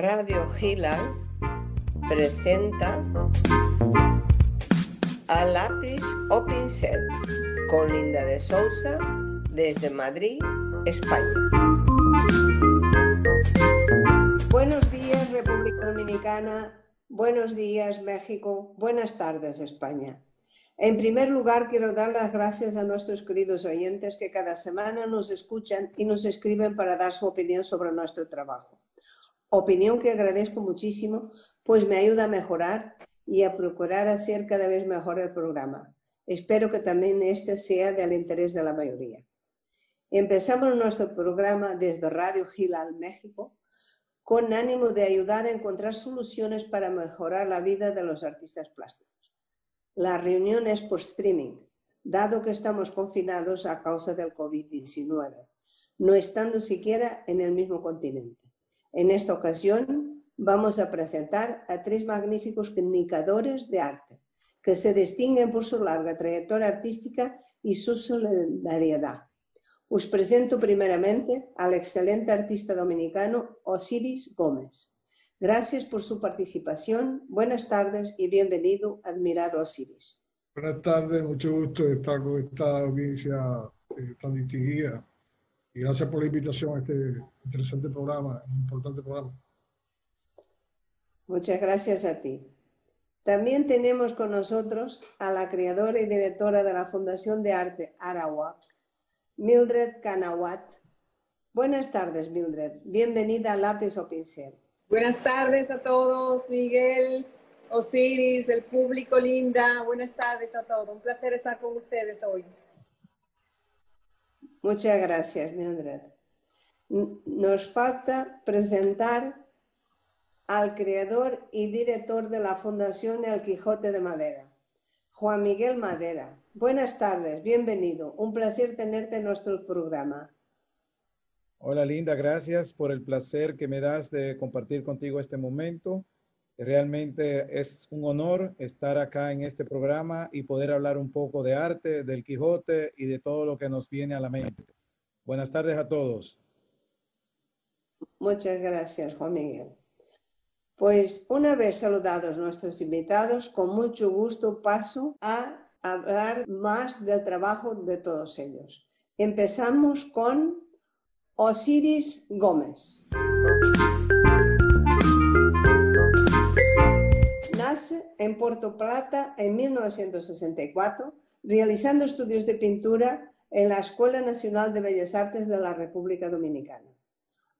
Radio Hilal presenta a lápiz o pincel con Linda de Sousa desde Madrid, España. Buenos días República Dominicana, buenos días México, buenas tardes España. En primer lugar, quiero dar las gracias a nuestros queridos oyentes que cada semana nos escuchan y nos escriben para dar su opinión sobre nuestro trabajo. Opinión que agradezco muchísimo, pues me ayuda a mejorar y a procurar hacer cada vez mejor el programa. Espero que también este sea del interés de la mayoría. Empezamos nuestro programa desde Radio Gilal, México, con ánimo de ayudar a encontrar soluciones para mejorar la vida de los artistas plásticos. La reunión es por streaming, dado que estamos confinados a causa del COVID-19, no estando siquiera en el mismo continente. En esta ocasión vamos a presentar a tres magníficos comunicadores de arte, que se distinguen por su larga trayectoria artística y su solidaridad. Os presento primeramente al excelente artista dominicano Osiris Gómez. Gracias por su participación. Buenas tardes y bienvenido, admirado Osiris. Buenas tardes, mucho gusto estar con esta audiencia eh, tan distinguida. Y gracias por la invitación a este interesante programa, importante programa. Muchas gracias a ti. También tenemos con nosotros a la creadora y directora de la Fundación de Arte Arawak, Mildred Kanawat. Buenas tardes, Mildred. Bienvenida a Lápiz o Pincel. Buenas tardes a todos, Miguel, Osiris, el público linda. Buenas tardes a todos. Un placer estar con ustedes hoy. Muchas gracias, Mildred. Nos falta presentar al creador y director de la Fundación El Quijote de Madera, Juan Miguel Madera. Buenas tardes, bienvenido. Un placer tenerte en nuestro programa. Hola Linda, gracias por el placer que me das de compartir contigo este momento. Realmente es un honor estar acá en este programa y poder hablar un poco de arte, del Quijote y de todo lo que nos viene a la mente. Buenas tardes a todos. Muchas gracias, Juan Miguel. Pues una vez saludados nuestros invitados, con mucho gusto paso a hablar más del trabajo de todos ellos. Empezamos con Osiris Gómez. En Puerto Plata en 1964, realizando estudios de pintura en la Escuela Nacional de Bellas Artes de la República Dominicana.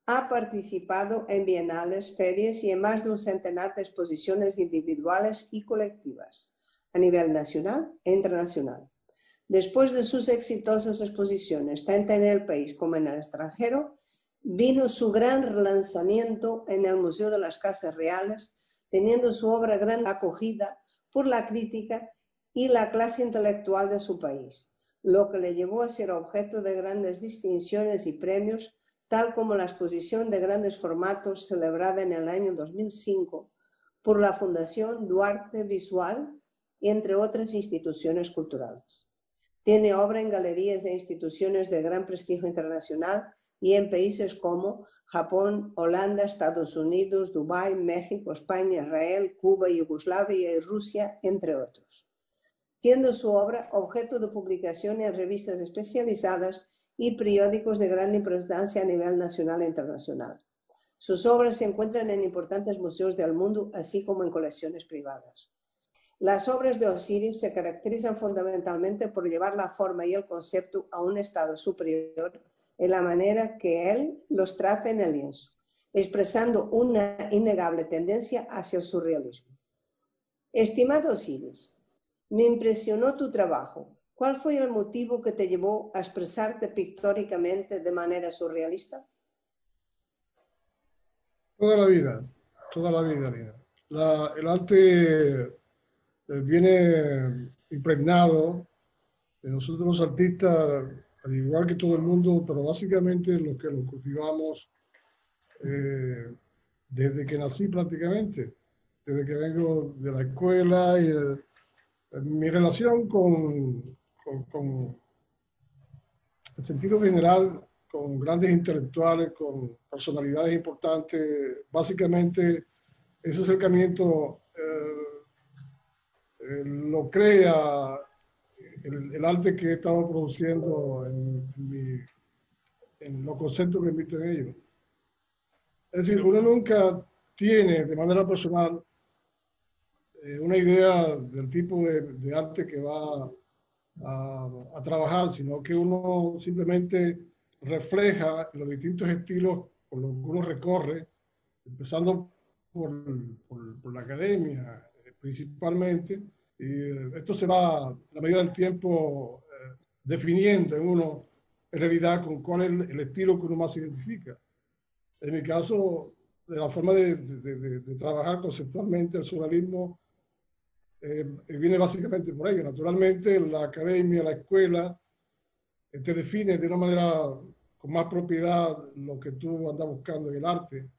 Ha participado en bienales, ferias y en más de un centenar de exposiciones individuales y colectivas a nivel nacional e internacional. Después de sus exitosas exposiciones, tanto en el país como en el extranjero, vino su gran relanzamiento en el Museo de las Casas Reales, teniendo su obra gran acogida por la crítica y la clase intelectual de su país, lo que le llevó a ser objeto de grandes distinciones y premios, tal como la exposición de grandes formatos celebrada en el año 2005 por la Fundación Duarte Visual, entre otras instituciones culturales. Tiene obra en galerías e instituciones de gran prestigio internacional y en países como Japón, Holanda, Estados Unidos, Dubái, México, España, Israel, Cuba, Yugoslavia y Rusia, entre otros. Siendo su obra objeto de publicación en revistas especializadas y periódicos de gran importancia a nivel nacional e internacional. Sus obras se encuentran en importantes museos del mundo, así como en colecciones privadas. Las obras de Osiris se caracterizan fundamentalmente por llevar la forma y el concepto a un estado superior en la manera que él los trata en el lienzo, expresando una innegable tendencia hacia el surrealismo. Estimado Osiris, me impresionó tu trabajo. ¿Cuál fue el motivo que te llevó a expresarte pictóricamente de manera surrealista? Toda la vida, toda la vida, Lina. el arte eh, viene impregnado de nosotros los artistas, al igual que todo el mundo, pero básicamente los que lo cultivamos eh, desde que nací prácticamente, desde que vengo de la escuela y eh, mi relación con, con, sentido general con grandes intelectuales, con personalidades importantes. Básicamente, ese acercamiento eh, lo crea el, arte que he estado produciendo en, en, los conceptos que invito en ellos. Es decir, uno nunca tiene de manera personal eh, una idea del tipo de, arte que va a, trabajar, sino que uno simplemente refleja los distintos estilos por los que uno recorre, empezando por, por, la academia eh, principalmente, y eh, esto se va a la medida del tiempo definiendo en uno en realidad con cuál es el, estilo que uno más identifica. En mi caso, de la forma de, de, de trabajar conceptualmente el surrealismo eh, viene básicamente por ello. Naturalmente, la academia, la escuela, eh, te define de una manera con más propiedad lo que tú andas buscando en el arte.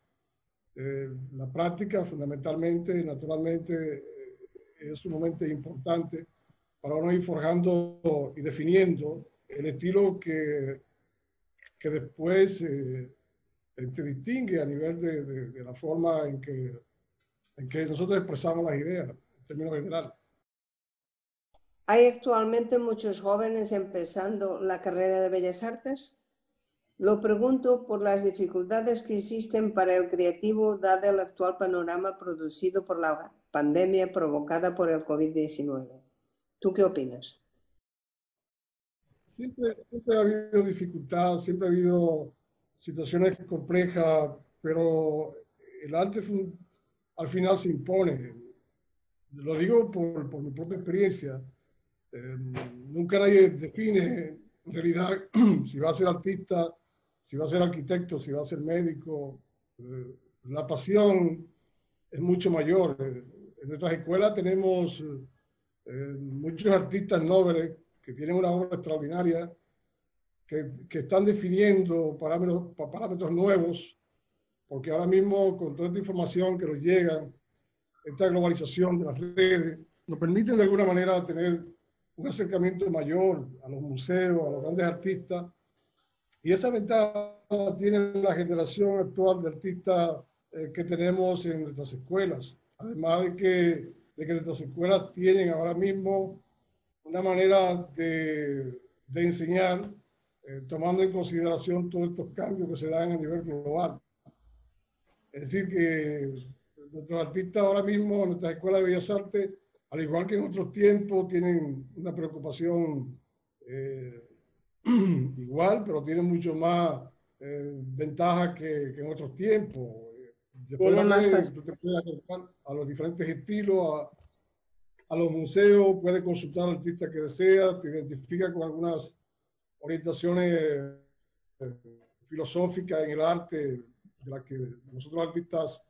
Eh, la práctica, fundamentalmente, naturalmente, es sumamente importante para uno ir forjando y definiendo el estilo que, que después te distingue a nivel de, de, de, la forma en que, en que nosotros expresamos las ideas general. ¿Hay actualmente muchos jóvenes empezando la carrera de Bellas Artes? Lo pregunto por las dificultades que existen para el creativo dado el actual panorama producido por la pandemia provocada por el COVID-19. ¿Tú qué opinas? Siempre, siempre, ha habido dificultades, siempre ha habido situaciones complejas, pero el arte al final se impone lo digo por, por mi propia experiencia. Eh, nunca nadie define en realidad si va a ser artista, si va a ser arquitecto, si va a ser médico. Eh, la pasión es mucho mayor. Eh, en nuestras escuelas tenemos muchos artistas nobles que tienen una obra extraordinaria, que, que están definiendo parámetros, parámetros nuevos, porque ahora mismo con toda esta información que nos llega, esta globalización de las redes, nos permite de alguna manera tener un acercamiento mayor a los museos, a los grandes artistas. Y esa ventaja tiene la generación actual de artistas eh, que tenemos en nuestras escuelas. Además de que, de que nuestras escuelas tienen ahora mismo una manera de, de enseñar, eh, tomando en consideración todos estos cambios que se dan a nivel global. Es decir, que nuestros artistas ahora mismo en nuestra Escuela de Bellas Artes, al igual que en otros tiempos, tienen una preocupación eh, igual, pero tienen mucho más eh, ventaja que, en otros tiempos. Después de tú te puedes acercar a los diferentes estilos, a, a los museos, puedes consultar al artista que deseas, te identifica con algunas orientaciones eh, filosóficas en el arte de las que nosotros artistas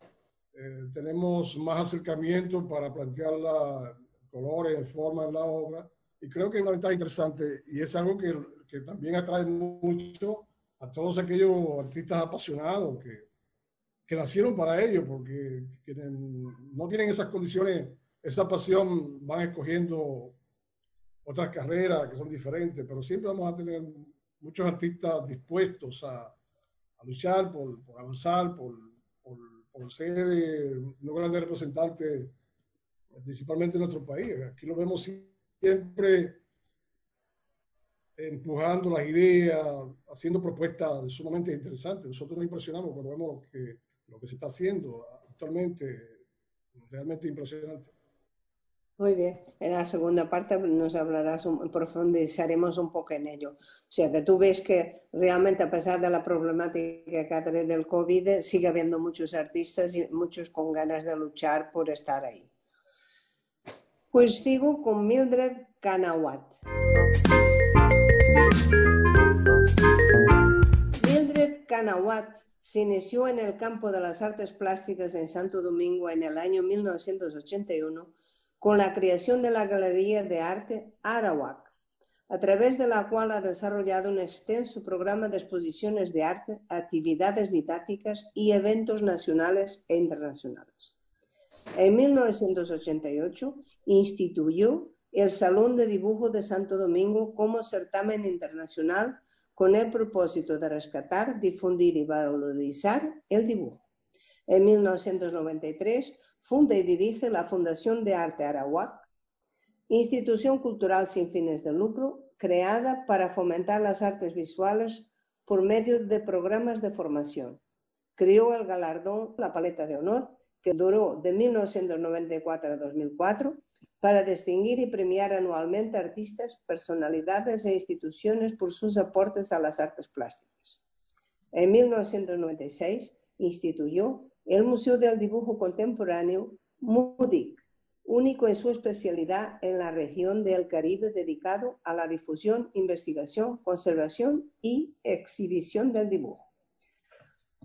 eh, tenemos más acercamiento para plantear la colores, forma en la obra. Y creo que es una ventaja interesante y es algo que, que también atrae mucho a todos aquellos artistas apasionados que, que nacieron para ello, porque quienes no tienen esas condiciones, esa pasión, van escogiendo otras carreras que son diferentes, pero siempre vamos a tener muchos artistas dispuestos a, a luchar por, por avanzar, por, por por ser eh, unos grandes representantes, principalmente en nuestro país. Aquí lo vemos siempre empujando las ideas, haciendo propuestas sumamente interesantes. Nosotros nos impresionamos cuando vemos lo que, lo que se está haciendo actualmente, realmente impresionante. Muy bien. En la segunda parte nos hablarás, profundizaremos un poco en ello. O sea, que tú ves que realmente a pesar de la problemática que ha traído el COVID, sigue habiendo muchos artistas y muchos con ganas de luchar por estar ahí. Pues sigo con Mildred Kanawat. Kanawat se inició en el campo de las artes plásticas en Santo Domingo en el año 1981 con la creación de la Galería de Arte Arawak, a través de la cual ha desarrollado un extenso programa de exposiciones de arte, actividades didácticas y eventos nacionales e internacionales. En 1988 instituyó el Salón de Dibujo de Santo Domingo como certamen internacional con el propósito de rescatar, difundir y valorizar el dibujo. En 1993 funda y dirige la Fundación de Arte Arawak, institución cultural sin fines de lucro creada para fomentar las artes visuales por medio de programas de formación. Creó el galardón La Paleta de Honor, que duró de 1994 a 2004, para distinguir y premiar anualmente artistas, personalidades e instituciones por sus aportes a las artes plásticas. En 1996 instituyó el Museo del Dibujo Contemporáneo MUDIC, único en su especialidad en la región del Caribe dedicado a la difusión, investigación, conservación y exhibición del dibujo.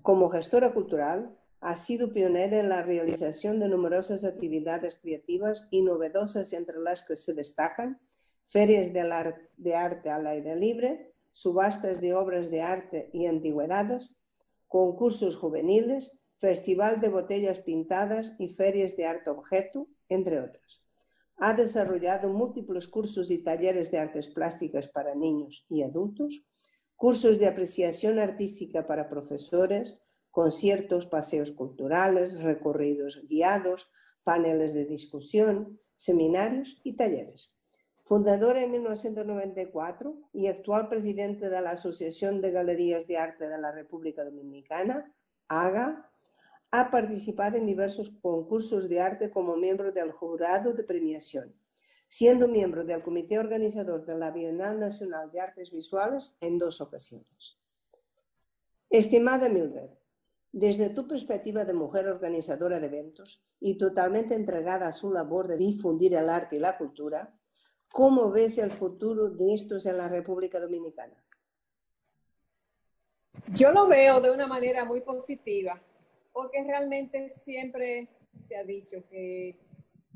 Como gestora cultural, ha sido pionera en la realización de numerosas actividades creativas y novedosas entre las que se destacan ferias de arte al aire libre, subastas de obras de arte y antigüedades, concursos juveniles, festival de botellas pintadas y ferias de arte objeto, entre otras. Ha desarrollado múltiples cursos y talleres de artes plásticas para niños y adultos, cursos de apreciación artística para profesores, conciertos, paseos culturales, recorridos guiados, paneles de discusión, seminarios y talleres. Fundadora en 1994 y actual presidente de la Asociación de Galerías de Arte de la República Dominicana, AGA, ha participado en diversos concursos de arte como miembro del jurado de premiación, siendo miembro del comité organizador de la Bienal Nacional de Artes Visuales en dos ocasiones. Estimada Mildred, desde tu perspectiva de mujer organizadora de eventos y totalmente entregada a su labor de difundir el arte y la cultura, ¿cómo ves el futuro de estos en la República Dominicana? Yo lo veo de una manera muy positiva porque realmente siempre se ha dicho que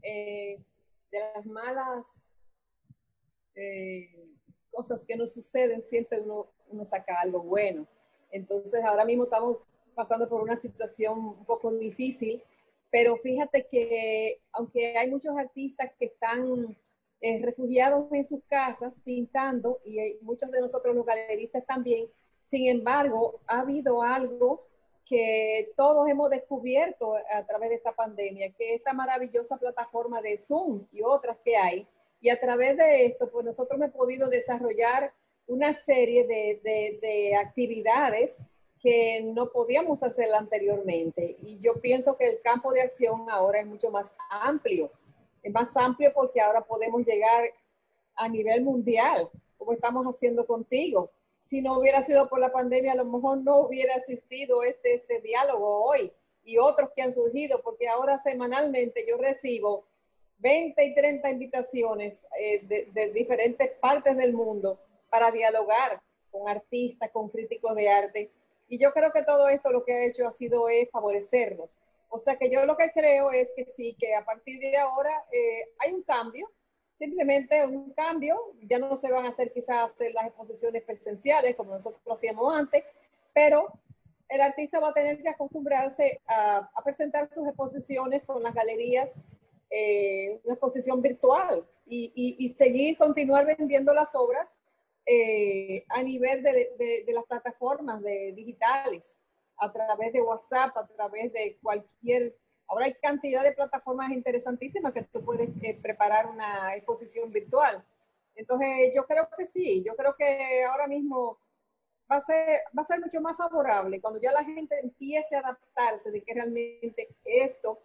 eh, de las malas eh, cosas que nos suceden, siempre uno, uno saca algo bueno. Entonces, ahora mismo estamos pasando por una situación un poco difícil, pero fíjate que aunque hay muchos artistas que están eh, refugiados en sus casas pintando y muchos de nosotros los galeristas también, sin embargo, ha habido algo que todos hemos descubierto a través de esta pandemia, que esta maravillosa plataforma de Zoom y otras que hay, y a través de esto, pues nosotros hemos podido desarrollar una serie de, de, actividades que no podíamos hacer anteriormente. Y yo pienso que el campo de acción ahora es mucho más amplio. Es más amplio porque ahora podemos llegar a nivel mundial, como estamos haciendo contigo si no hubiera sido por la pandemia, a lo mejor no hubiera existido este, este diálogo hoy y otros que han surgido, porque ahora semanalmente yo recibo 20 y 30 invitaciones eh, de, diferentes partes del mundo para dialogar con artistas, con críticos de arte. Y yo creo que todo esto lo que ha hecho ha sido es favorecernos. O sea que yo lo que creo es que sí, que a partir de ahora eh, hay un cambio, simplemente un cambio, ya no se van a hacer quizás las exposiciones presenciales como nosotros lo hacíamos antes, pero el artista va a tener que acostumbrarse a, presentar sus exposiciones con las galerías, eh, una exposición virtual y, seguir, continuar vendiendo las obras eh, a nivel de, de, las plataformas de digitales, a través de WhatsApp, a través de cualquier Ahora hay cantidad de plataformas interesantísimas que tú puedes eh, preparar una exposición virtual. Entonces, yo creo que sí, yo creo que ahora mismo va a ser, va a ser mucho más favorable cuando ya la gente empiece a adaptarse de que realmente esto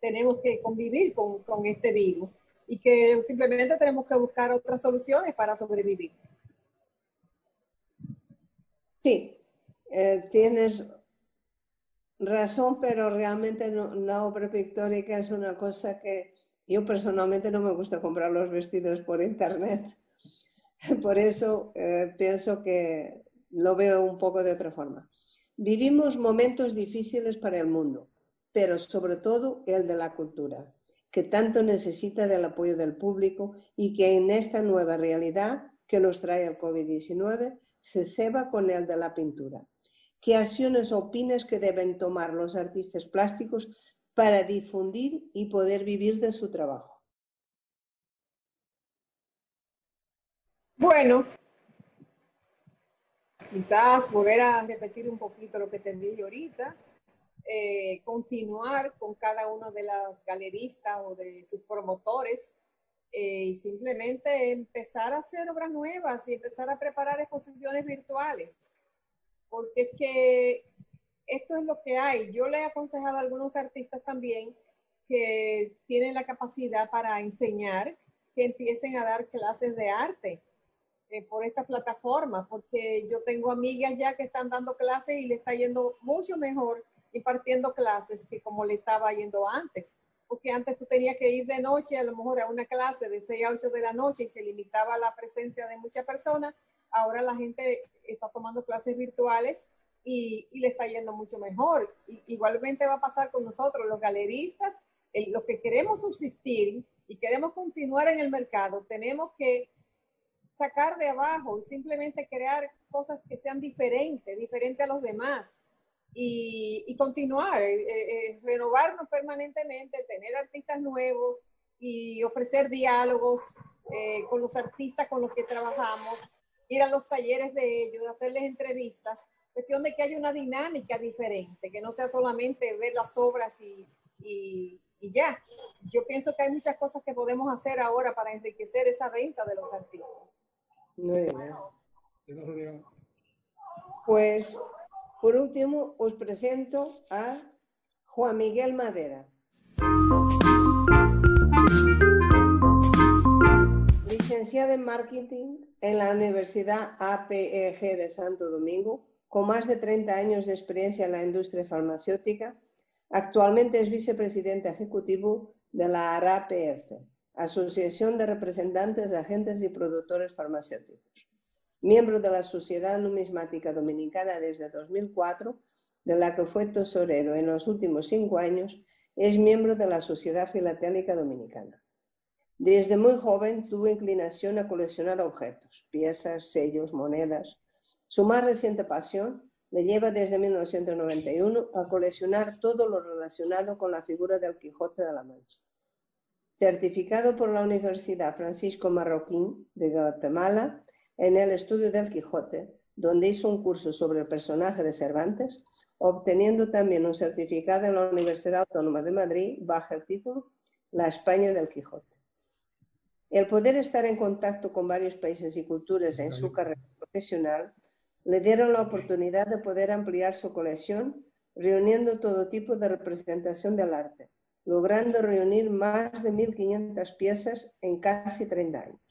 tenemos que convivir con, con este virus y que simplemente tenemos que buscar otras soluciones para sobrevivir. Sí, eh, tienes razón, pero realmente no, la obra pictórica es una cosa que yo personalmente no me gusta comprar los vestidos por internet. Por eso eh, pienso que lo veo un poco de otra forma. Vivimos momentos difíciles para el mundo, pero sobre todo el de la cultura, que tanto necesita del apoyo del público y que en esta nueva realidad que nos trae el COVID-19 se ceba con el de la pintura. ¿Qué acciones opinas que deben tomar los artistas plásticos para difundir y poder vivir de su trabajo? Bueno, quizás volver a repetir un poquito lo que te dije ahorita, eh, continuar con cada uno de las galeristas o de sus promotores eh, y simplemente empezar a hacer obras nuevas y empezar a preparar exposiciones virtuales. Porque es que esto es lo que hay. Yo le he aconsejado a algunos artistas también que tienen la capacidad para enseñar, que empiecen a dar clases de arte eh, por esta plataforma, porque yo tengo amigas ya que están dando clases y le está yendo mucho mejor impartiendo clases que como le estaba yendo antes. Porque antes tú tenías que ir de noche a lo mejor a una clase de 6 a 8 de la noche y se limitaba la presencia de muchas personas. Ahora la gente está tomando clases virtuales y, y le está yendo mucho mejor. Y, igualmente va a pasar con nosotros, los galeristas, los que queremos subsistir y queremos continuar en el mercado, tenemos que sacar de abajo y simplemente crear cosas que sean diferentes, diferentes a los demás y, continuar, eh, eh, eh, renovarnos permanentemente, tener artistas nuevos y ofrecer diálogos con los artistas con los que trabajamos, ir a los talleres de ellos, hacerles entrevistas, cuestión de que haya una dinámica diferente, que no sea solamente ver las obras y, y, y ya. Yo pienso que hay muchas cosas que podemos hacer ahora para enriquecer esa venta de los artistas. Muy bien. Pues por último, os presento a Juan Miguel Madera. Licenciado en Marketing en la Universidad APEG de Santo Domingo, con más de 30 años de experiencia en la industria farmacéutica, actualmente es vicepresidente ejecutivo de la ARAPF, Asociación de Representantes Agentes y Productores Farmacéuticos miembro de la Sociedad Numismática Dominicana desde 2004, de la que fue tesorero en los últimos cinco años, es miembro de la Sociedad Filatélica Dominicana. Desde muy joven tuvo inclinación a coleccionar objetos, piezas, sellos, monedas. Su más reciente pasión le lleva desde 1991 a coleccionar todo lo relacionado con la figura del Quijote de la Mancha. Certificado por la Universidad Francisco Marroquín de Guatemala, en el estudio del Quijote, donde hizo un curso sobre el personaje de Cervantes, obteniendo también un certificado en la Universidad Autónoma de Madrid bajo el título La España del Quijote. El poder estar en contacto con varios países y culturas en su carrera profesional le dieron la oportunidad de poder ampliar su colección, reuniendo todo tipo de representación del arte, logrando reunir más de 1.500 piezas en casi 30 años.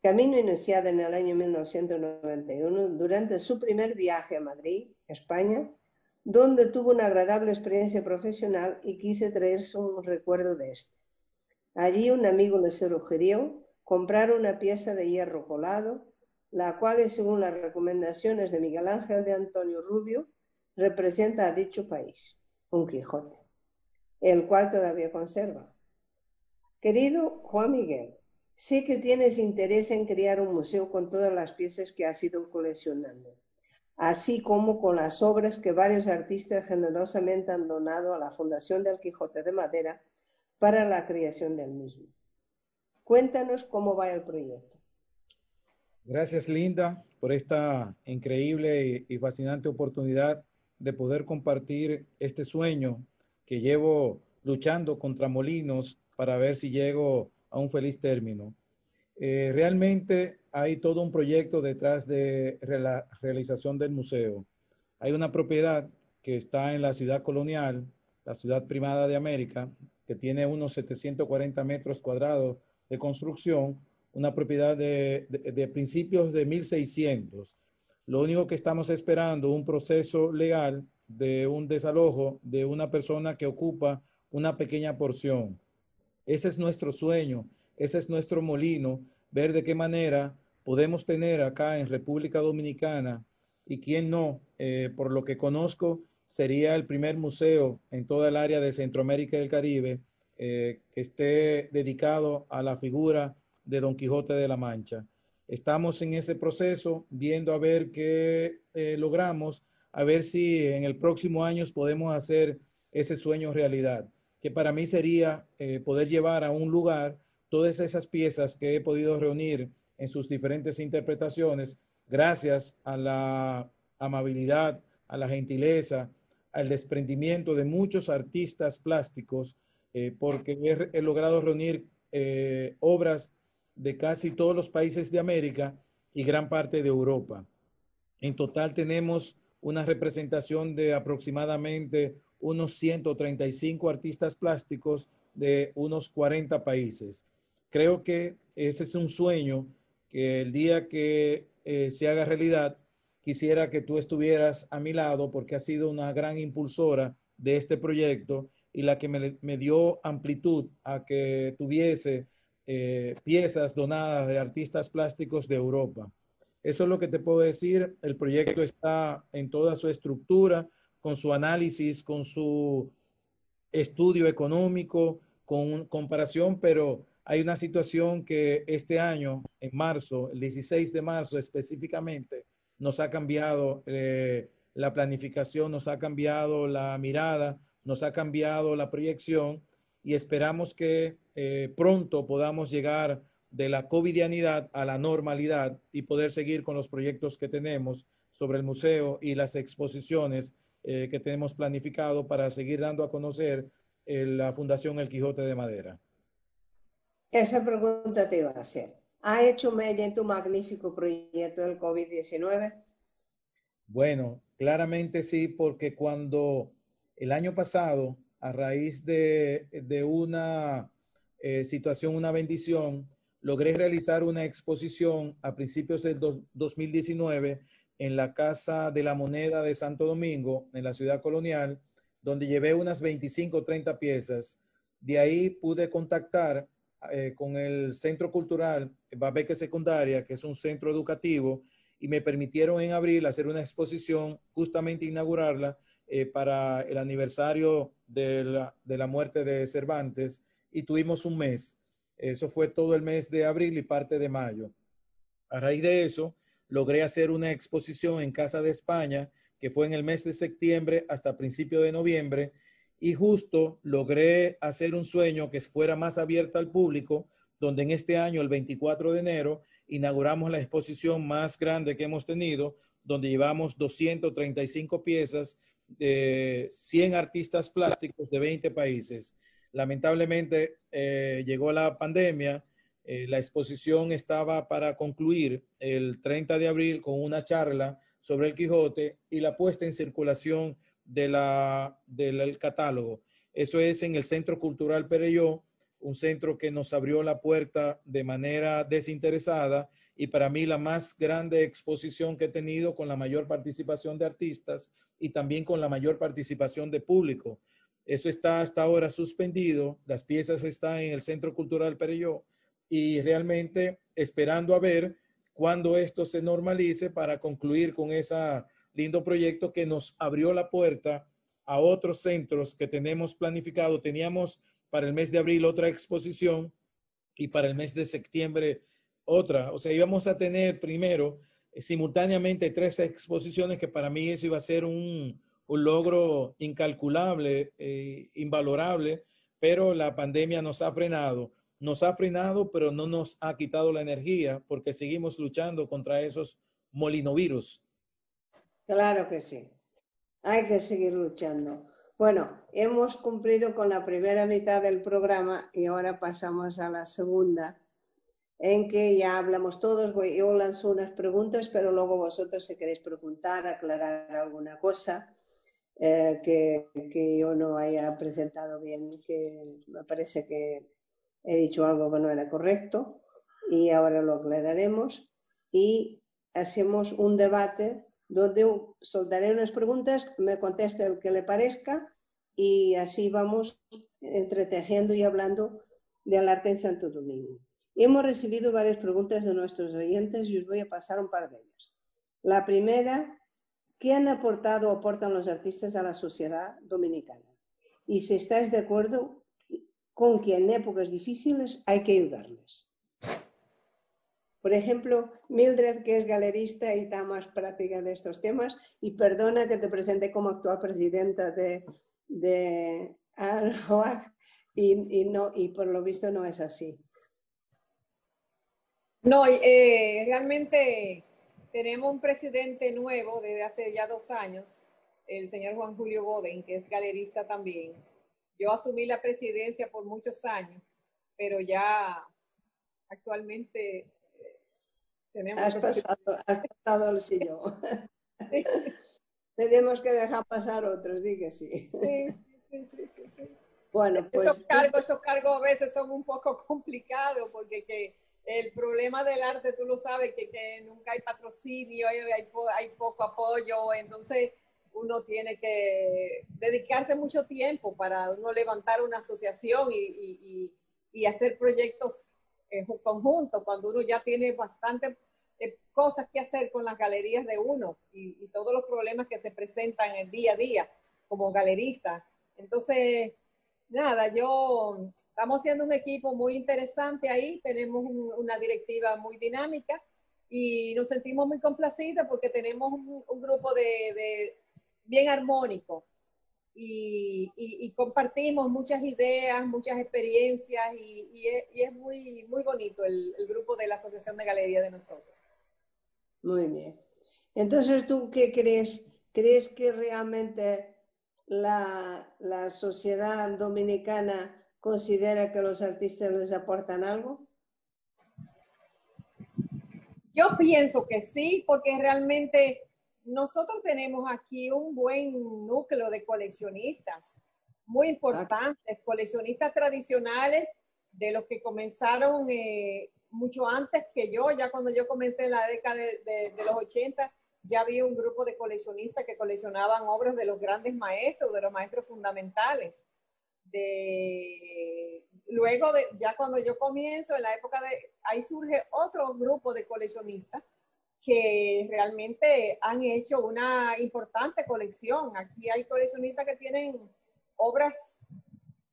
Camino iniciado en el año 1991 durante su primer viaje a Madrid, España, donde tuvo una agradable experiencia profesional y quise traerse un recuerdo de este. Allí un amigo le sugirió comprar una pieza de hierro colado, la cual, según las recomendaciones de Miguel Ángel de Antonio Rubio, representa a dicho país, un Quijote, el cual todavía conserva. Querido Juan Miguel, Sé que tienes interés en crear un museo con todas las piezas que has ido coleccionando, así como con las obras que varios artistas generosamente han donado a la Fundación del Quijote de Madera para la creación del mismo. Cuéntanos cómo va el proyecto. Gracias, Linda, por esta increíble y fascinante oportunidad de poder compartir este sueño que llevo luchando contra molinos para ver si llego a un feliz término. Eh, realmente hay todo un proyecto detrás de la realización del museo. Hay una propiedad que está en la ciudad colonial, la ciudad primada de América, que tiene unos 740 metros cuadrados de construcción, una propiedad de, de principios de 1600. Lo único que estamos esperando, un proceso legal de un desalojo de una persona que ocupa una pequeña porción. Ese es nuestro sueño, ese es nuestro molino, ver de qué manera podemos tener acá en República Dominicana y quién no, eh, por lo que conozco, sería el primer museo en toda el área de Centroamérica y el Caribe eh, que esté dedicado a la figura de Don Quijote de la Mancha. Estamos en ese proceso viendo a ver qué eh, logramos, a ver si en el próximo año podemos hacer ese sueño realidad que para mí sería eh, poder llevar a un lugar todas esas piezas que he podido reunir en sus diferentes interpretaciones gracias a la amabilidad, a la gentileza, al desprendimiento de muchos artistas plásticos, eh, porque he, logrado reunir eh, obras de casi todos los países de América y gran parte de Europa. En total tenemos una representación de aproximadamente unos 135 artistas plásticos de unos 40 países. Creo que ese es un sueño que el día que eh, se haga realidad, quisiera que tú estuvieras a mi lado porque has sido una gran impulsora de este proyecto y la que me, dio amplitud a que tuviese eh, piezas donadas de artistas plásticos de Europa. Eso es lo que te puedo decir. El proyecto está en toda su estructura, con su análisis, con su estudio económico, con comparación, pero hay una situación que este año, en marzo, el 16 de marzo específicamente, nos ha cambiado eh, la planificación, nos ha cambiado la mirada, nos ha cambiado la proyección y esperamos que eh, pronto podamos llegar de la covidianidad a la normalidad y poder seguir con los proyectos que tenemos sobre el museo y las exposiciones eh, que tenemos planificado para seguir dando a conocer eh, la Fundación El Quijote de Madera. Esa pregunta te iba a hacer. ¿Ha hecho media en tu magnífico proyecto del COVID-19? Bueno, claramente sí, porque cuando el año pasado, a raíz de, una eh, situación, una bendición, logré realizar una exposición a principios del 2019 en la Casa de la Moneda de Santo Domingo, en la ciudad colonial, donde llevé unas 25 o 30 piezas. De ahí pude contactar eh, con el Centro Cultural Babeque Secundaria, que es un centro educativo, y me permitieron en abril hacer una exposición, justamente inaugurarla eh, para el aniversario de la, de la muerte de Cervantes, y tuvimos un mes. Eso fue todo el mes de abril y parte de mayo. A raíz de eso, logré hacer una exposición en Casa de España, que fue en el mes de septiembre hasta principio de noviembre, y justo logré hacer un sueño que fuera más abierto al público, donde en este año, el 24 de enero, inauguramos la exposición más grande que hemos tenido, donde llevamos 235 piezas de 100 artistas plásticos de 20 países. Lamentablemente eh, llegó la pandemia, eh, la exposición estaba para concluir el 30 de abril con una charla sobre el Quijote y la puesta en circulación de la, del catálogo. Eso es en el Centro Cultural Pereyó, un centro que nos abrió la puerta de manera desinteresada y para mí la más grande exposición que he tenido con la mayor participación de artistas y también con la mayor participación de público. Eso está hasta ahora suspendido, las piezas están en el Centro Cultural Pereyó y realmente esperando a ver cuándo esto se normalice para concluir con ese lindo proyecto que nos abrió la puerta a otros centros que tenemos planificado. Teníamos para el mes de abril otra exposición y para el mes de septiembre otra. O sea, íbamos a tener primero eh, simultáneamente tres exposiciones que para mí eso iba a ser un, un logro incalculable, eh, invalorable, pero la pandemia nos ha frenado nos ha frenado, pero no nos ha quitado la energía porque seguimos luchando contra esos molinovirus. Claro que sí. Hay que seguir luchando. Bueno, hemos cumplido con la primera mitad del programa y ahora pasamos a la segunda, en que ya hablamos todos. Yo lanzo unas preguntas, pero luego vosotros si queréis preguntar, aclarar alguna cosa eh, que, que yo no haya presentado bien, que me parece que he dicho algo que no era correcto y ahora lo aclararemos y hacemos un debate donde soltaré unas preguntas, me conteste el que le parezca y así vamos entretejiendo y hablando del arte en Santo Domingo. Hemos recibido varias preguntas de nuestros oyentes y os voy a pasar un par de ellas. La primera, ¿qué han aportado o aportan los artistas a la sociedad dominicana? Y si estáis de acuerdo, con que en épocas difíciles hay que ayudarles. Por ejemplo, Mildred, que es galerista y está más práctica de estos temas, y perdona que te presente como actual presidenta de, de y, no, y por lo visto no es así. No, eh, realmente tenemos un presidente nuevo desde hace ya dos años, el señor Juan Julio Boden, que es galerista también. Yo asumí la presidencia por muchos años, pero ya actualmente eh, tenemos... Has pasado, has pasado el sillón. Tenemos que dejar pasar otros, di que sí. Sí, sí, sí, sí. Bueno, pues... Esos cargos, esos cargos a veces son un poco complicados porque que el problema del arte, tú lo sabes, que, que nunca hay patrocinio, hay, hay, hay, poco apoyo, entonces uno tiene que dedicarse mucho tiempo para uno levantar una asociación y, y, hacer proyectos en conjunto, cuando uno ya tiene bastantes eh, cosas que hacer con las galerías de uno y, todos los problemas que se presentan el día a día como galerista. Entonces, nada, yo estamos siendo un equipo muy interesante ahí, tenemos una directiva muy dinámica y nos sentimos muy complacidos porque tenemos un, grupo de, bien armónico y, y, compartimos muchas ideas, muchas experiencias y, es, muy, muy bonito el, el, grupo de la Asociación de Galería de nosotros. Muy bien. Entonces, ¿tú qué crees? ¿Crees que realmente la, la sociedad dominicana considera que los artistas les aportan algo? Yo pienso que sí, porque realmente nosotros tenemos aquí un buen núcleo de coleccionistas, muy importantes, coleccionistas tradicionales, de los que comenzaron eh, mucho antes que yo, ya cuando yo comencé en la década de, de, de los 80, ya había un grupo de coleccionistas que coleccionaban obras de los grandes maestros, de los maestros fundamentales. De, luego, de, ya cuando yo comienzo, en la época de, ahí surge otro grupo de coleccionistas que realmente han hecho una importante colección. Aquí hay coleccionistas que tienen obras,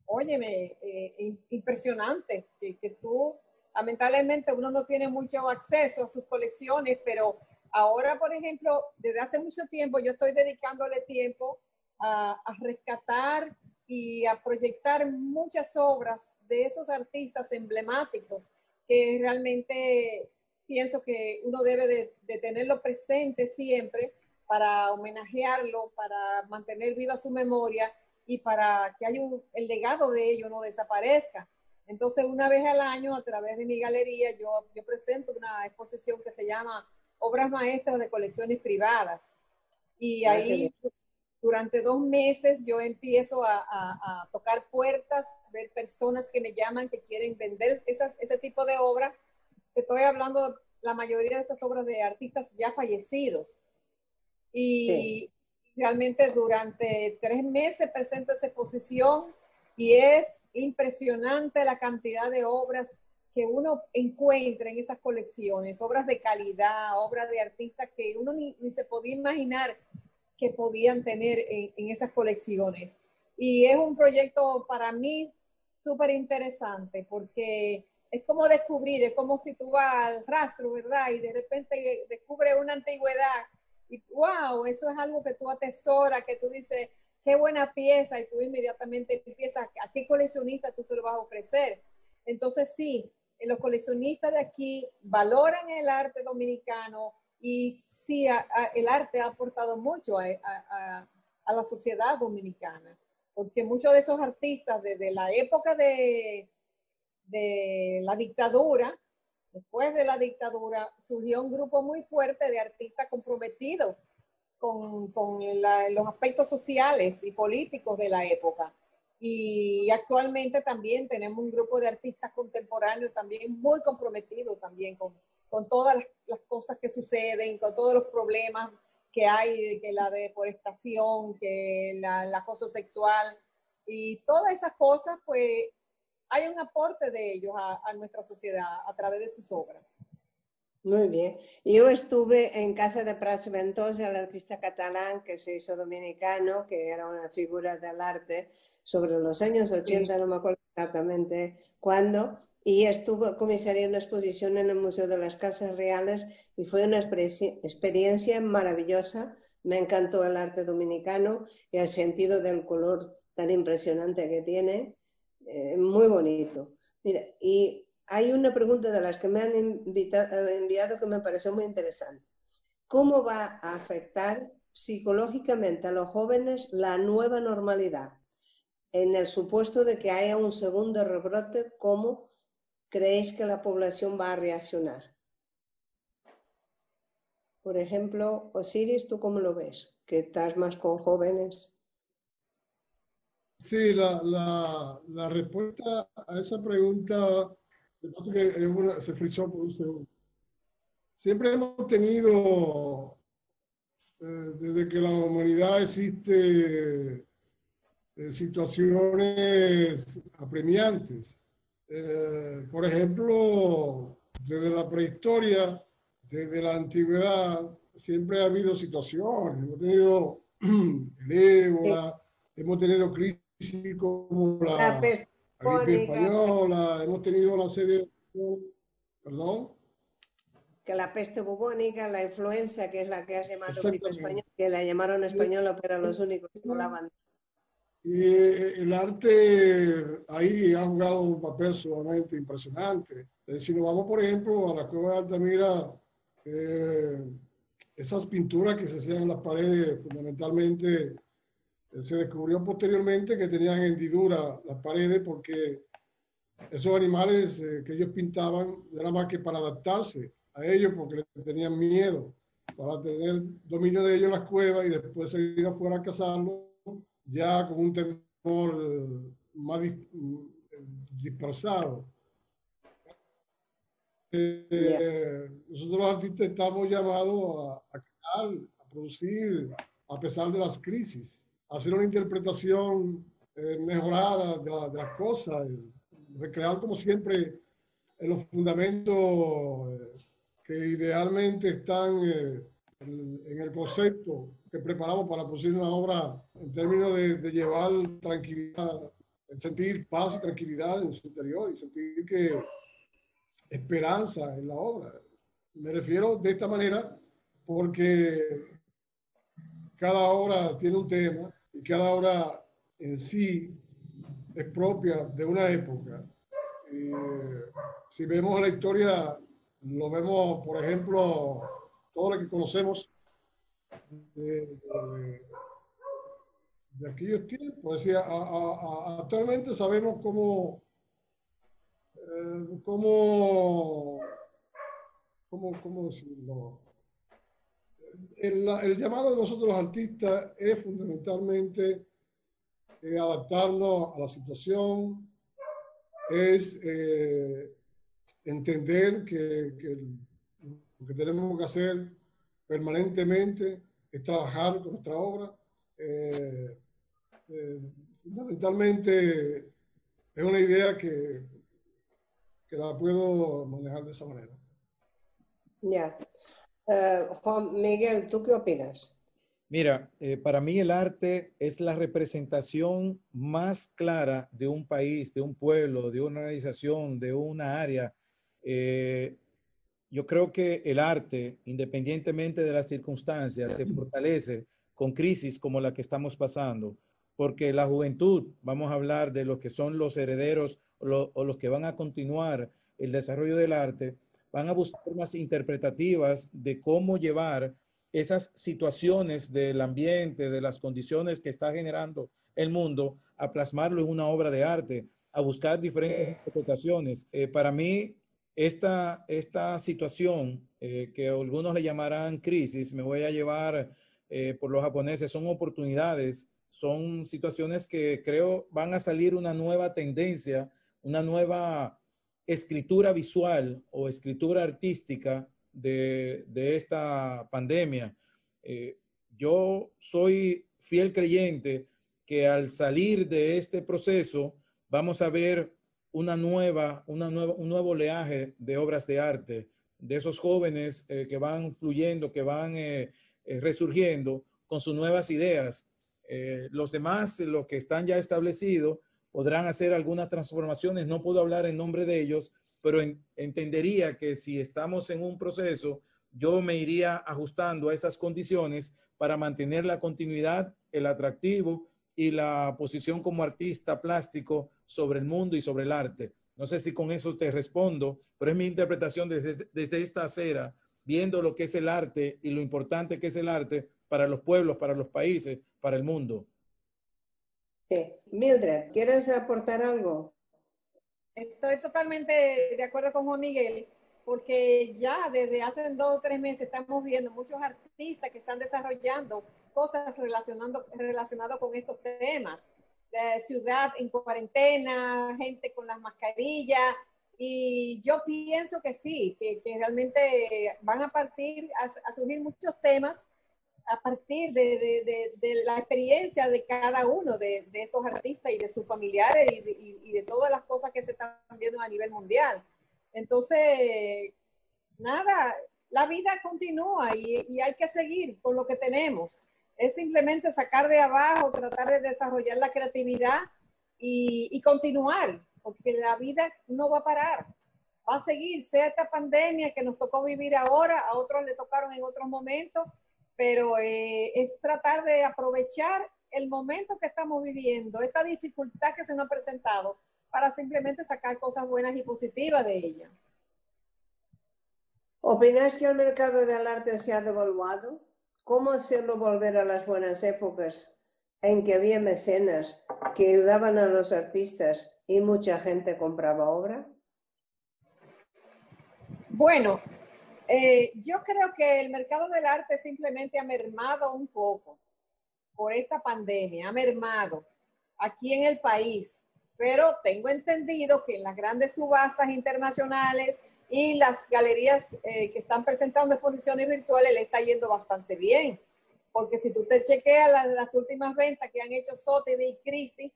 óyeme, eh, impresionantes, que, que tú, lamentablemente uno no tiene mucho acceso a sus colecciones, pero Ahora, por ejemplo, desde hace mucho tiempo yo estoy dedicándole tiempo a, rescatar y a proyectar muchas obras de esos artistas emblemáticos que realmente pienso que uno debe de, tenerlo presente siempre para homenajearlo, para mantener viva su memoria y para que haya un, el legado de ello no desaparezca. Entonces, una vez al año, a través de mi galería, yo, yo presento una exposición que se llama obras maestras de colecciones privadas. Y ahí durante dos meses yo empiezo a, tocar puertas, ver personas que me llaman, que quieren vender esas, ese tipo de obras. Estoy hablando la mayoría de esas obras de artistas ya fallecidos. Y realmente durante tres meses presento esa exposición y es impresionante la cantidad de obras que uno encuentra en esas colecciones, obras de calidad, obras de artistas que uno ni, se podía imaginar que podían tener en, esas colecciones. Y es un proyecto para mí súper interesante porque es como descubrir, es como si tú vas al rastro, ¿verdad? Y de repente descubre una antigüedad y wow, eso es algo que tú atesoras, que tú dices, qué buena pieza y tú inmediatamente empiezas, ¿a qué coleccionista tú se lo vas a ofrecer? Entonces sí, los coleccionistas de aquí valoran el arte dominicano y sí, el arte ha aportado mucho a, la sociedad dominicana, porque muchos de esos artistas desde la época de, de la dictadura, después de la dictadura, surgió un grupo muy fuerte de artistas comprometidos con, con los aspectos sociales y políticos de la época. Y actualmente también tenemos un grupo de artistas contemporáneos también muy comprometidos también con, con todas las, cosas que suceden, con todos los problemas que hay, que la deforestación, que la, el acoso sexual y todas esas cosas, pues hay un aporte de ellos a, a nuestra sociedad a través de sus obras. Muy bien. Yo estuve en casa de Prats Ventosa, el artista catalán que se hizo dominicano, que era una figura del arte sobre los años 80, no me acuerdo exactamente cuándo, y estuvo comisaría una exposición en el Museo de las Casas Reales y fue una experiencia maravillosa. Me encantó el arte dominicano y el sentido del color tan impresionante que tiene. Eh, muy bonito. Mira, y hay una pregunta de las que me han enviado que me pareció muy interesante. ¿cómo va a afectar psicológicamente a los jóvenes la nueva normalidad? En el supuesto de que haya un segundo rebrote, ¿cómo creéis que la población va a reaccionar? Por ejemplo, Osiris, ¿tú cómo lo ves? Que estás más con jóvenes. Sí, la, la, respuesta a esa pregunta que se frizó por un segundo. Siempre hemos tenido, eh, desde que la humanidad existe, eh, situaciones apremiantes. Eh, por ejemplo, desde la prehistoria, desde la antigüedad, siempre ha habido situaciones. Hemos tenido el ébola, hemos tenido crisis como la, peste española, hemos tenido una serie de... ¿Perdón? Que la peste bubónica, la influenza, que es la que has llamado gripe española, que la llamaron española, pero los únicos que hablaban. Y eh, el arte ahí ha jugado un papel sumamente impresionante. Si nos vamos, por ejemplo, a la cueva de Altamira, eh, esas pinturas que se hacían en las paredes, fundamentalmente se descubrió posteriormente que tenían hendidura las paredes porque esos animales eh, que ellos pintaban era más que para adaptarse a ellos porque tenían miedo, para tener dominio de ellos en las cuevas y después seguir afuera a cazarlos ya con un temor eh, más dispersado. Eh, nosotros los artistas estamos llamados a, a crear, a producir, a pesar de las crisis hacer una interpretación eh, mejorada de, las cosas, recrear como siempre en los fundamentos eh, que idealmente están eh, en, el concepto que preparamos para producir una obra en términos de, llevar tranquilidad, sentir paz y tranquilidad en su interior y sentir que esperanza en la obra. Me refiero de esta manera porque cada obra tiene un tema y cada obra en sí es propia de una época. si vemos la historia, lo vemos, por ejemplo, todo lo que conocemos de, aquellos tiempos. Decía, actualmente sabemos cómo, eh, cómo, cómo, cómo decirlo, el, llamado de nosotros los artistas es fundamentalmente eh, adaptarnos a la situación, es eh, entender que, lo que tenemos que hacer permanentemente es trabajar con nuestra obra. Eh, fundamentalmente es una idea que, que la puedo manejar de esa manera. Ya. Eh, Juan Miguel, ¿tú qué opinas? Mira, eh, para mí el arte es la representación más clara de un país, de un pueblo, de una organización, de una área. Eh, yo creo que el arte, independientemente de las circunstancias, se fortalece con crisis como la que estamos pasando, porque la juventud, vamos a hablar de los que son los herederos o los que van a continuar el desarrollo del arte, van a buscar formas interpretativas de cómo llevar esas situaciones del ambiente, de las condiciones que está generando el mundo, a plasmarlo en una obra de arte, a buscar diferentes interpretaciones. Eh, para mí, esta, esta situación, eh, que algunos le llamarán crisis, me voy a llevar eh, por los japoneses, son oportunidades, son situaciones que creo van a salir una nueva tendencia, una nueva escritura visual o escritura artística de, esta pandemia. Eh, yo soy fiel creyente que al salir de este proceso vamos a ver una nueva, una nueva, un nuevo oleaje de obras de arte, de esos jóvenes eh, que van fluyendo, que van eh, resurgiendo con sus nuevas ideas. los demás, los que están ya establecidos, podrán hacer algunas transformaciones. No puedo hablar en nombre de ellos, pero entendería que si estamos en un proceso, yo me iría ajustando a esas condiciones para mantener la continuidad, el atractivo y la posición como artista plástico sobre el mundo y sobre el arte. No sé si con eso te respondo, pero es mi interpretación desde, esta acera viendo lo que es el arte y lo importante que es el arte para los pueblos, para los países, para el mundo. Mildred, ¿quieres aportar algo? Estoy totalmente de acuerdo con Juan Miguel, porque ya desde hace dos o tres meses estamos viendo muchos artistas que están desarrollando cosas relacionando, relacionadas con estos temas. La ciudad en cuarentena, gente con las mascarillas, y yo pienso que sí, que, que realmente van a partir, a, a surgir muchos temas a partir de, de, de, la experiencia de cada uno de, estos artistas y de sus familiares y, y de, todas las cosas que se están viendo a nivel mundial. Entonces, nada, la vida continúa y, y, hay que seguir con lo que tenemos. Es simplemente sacar de abajo, tratar de desarrollar la creatividad y continuar, porque la vida no va a parar. Va a seguir, sea esta pandemia que nos tocó vivir ahora, a otros le tocaron en otros momentos, pero eh, es tratar de aprovechar el momento que estamos viviendo, esta dificultad que se nos ha presentado, para simplemente sacar cosas buenas y positivas de ella. ¿Opinas que el mercado del arte se ha devaluado? ¿Cómo hacerlo volver a las buenas épocas en que había mecenas que ayudaban a los artistas y mucha gente compraba obra? Bueno, eh, yo creo que el mercado del arte simplemente ha mermado un poco por esta pandemia, ha mermado aquí en el país, pero tengo entendido que en las grandes subastas internacionales y las galerías eh, que están presentando exposiciones virtuales le está yendo bastante bien, porque si tú te chequeas las, últimas ventas que han hecho Sotheby y Christie,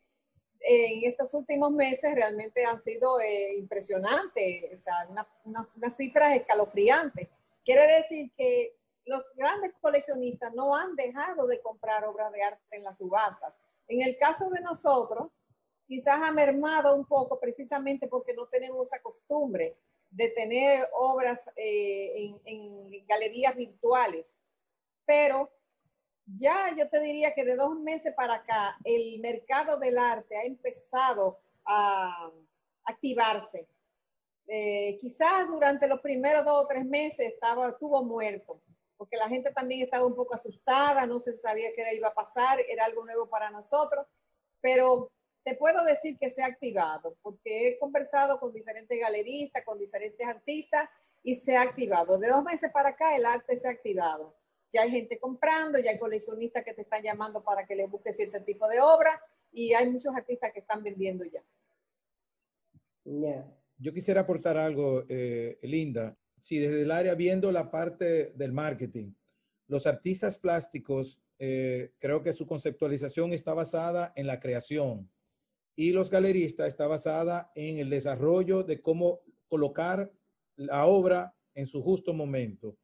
en estos últimos meses realmente han sido eh, impresionantes, o sea, unas una, cifras escalofriantes. Quiere decir que los grandes coleccionistas no han dejado de comprar obras de arte en las subastas. En el caso de nosotros, quizás ha mermado un poco precisamente porque no tenemos esa costumbre de tener obras eh, en, en galerías virtuales. Pero ya yo te diría que de dos meses para acá, el mercado del arte ha empezado a activarse. Eh, quizás durante los primeros dos o tres meses estaba, estuvo muerto, porque la gente también estaba un poco asustada, no se sabía qué iba a pasar, era algo nuevo para nosotros, pero te puedo decir que se ha activado, porque he conversado con diferentes galeristas, con diferentes artistas, y se ha activado. De dos meses para acá el arte se ha activado ya hay gente comprando, ya hay coleccionistas que te están llamando para que les busques cierto tipo de obra y hay muchos artistas que están vendiendo ya. Yo quisiera aportar algo, eh, Linda. Sí, desde el área viendo la parte del marketing, los artistas plásticos, eh, creo que su conceptualización está basada en la creación y los galeristas está basada en el desarrollo de cómo colocar la obra en su justo momento.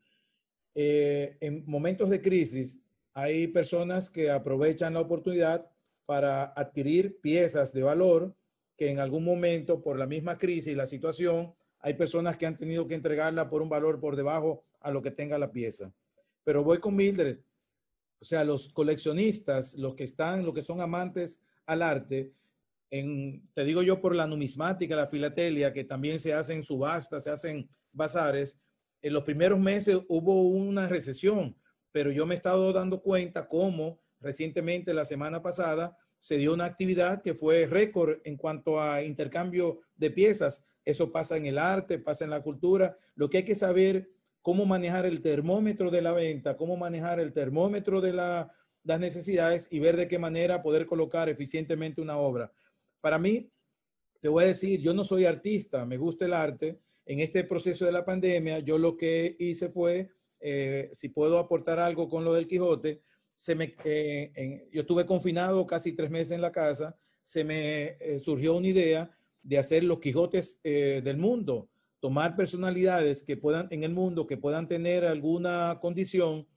Eh, en momentos de crisis hay personas que aprovechan la oportunidad para adquirir piezas de valor que en algún momento por la misma crisis y la situación hay personas que han tenido que entregarla por un valor por debajo a lo que tenga la pieza. Pero voy con Mildred. O sea, los coleccionistas, los que están, los que son amantes al arte, en, te digo yo por la numismática, la filatelia, que también se hacen subastas, se hacen bazares, en los primeros meses hubo una recesión, pero yo me he estado dando cuenta cómo recientemente, la semana pasada, se dio una actividad que fue récord en cuanto a intercambio de piezas. Eso pasa en el arte, pasa en la cultura. Lo que hay que saber cómo manejar el termómetro de la venta, cómo manejar el termómetro de las necesidades y ver de qué manera poder colocar eficientemente una obra. Para mí, te voy a decir, yo no soy artista, me gusta el arte, en este proceso de la pandemia, yo lo que hice fue, eh, si puedo aportar algo con lo del Quijote, se me, eh, yo estuve confinado casi tres meses en la casa, se me eh, surgió una idea de hacer los Quijotes del mundo, tomar personalidades que puedan en el mundo, que puedan tener alguna condición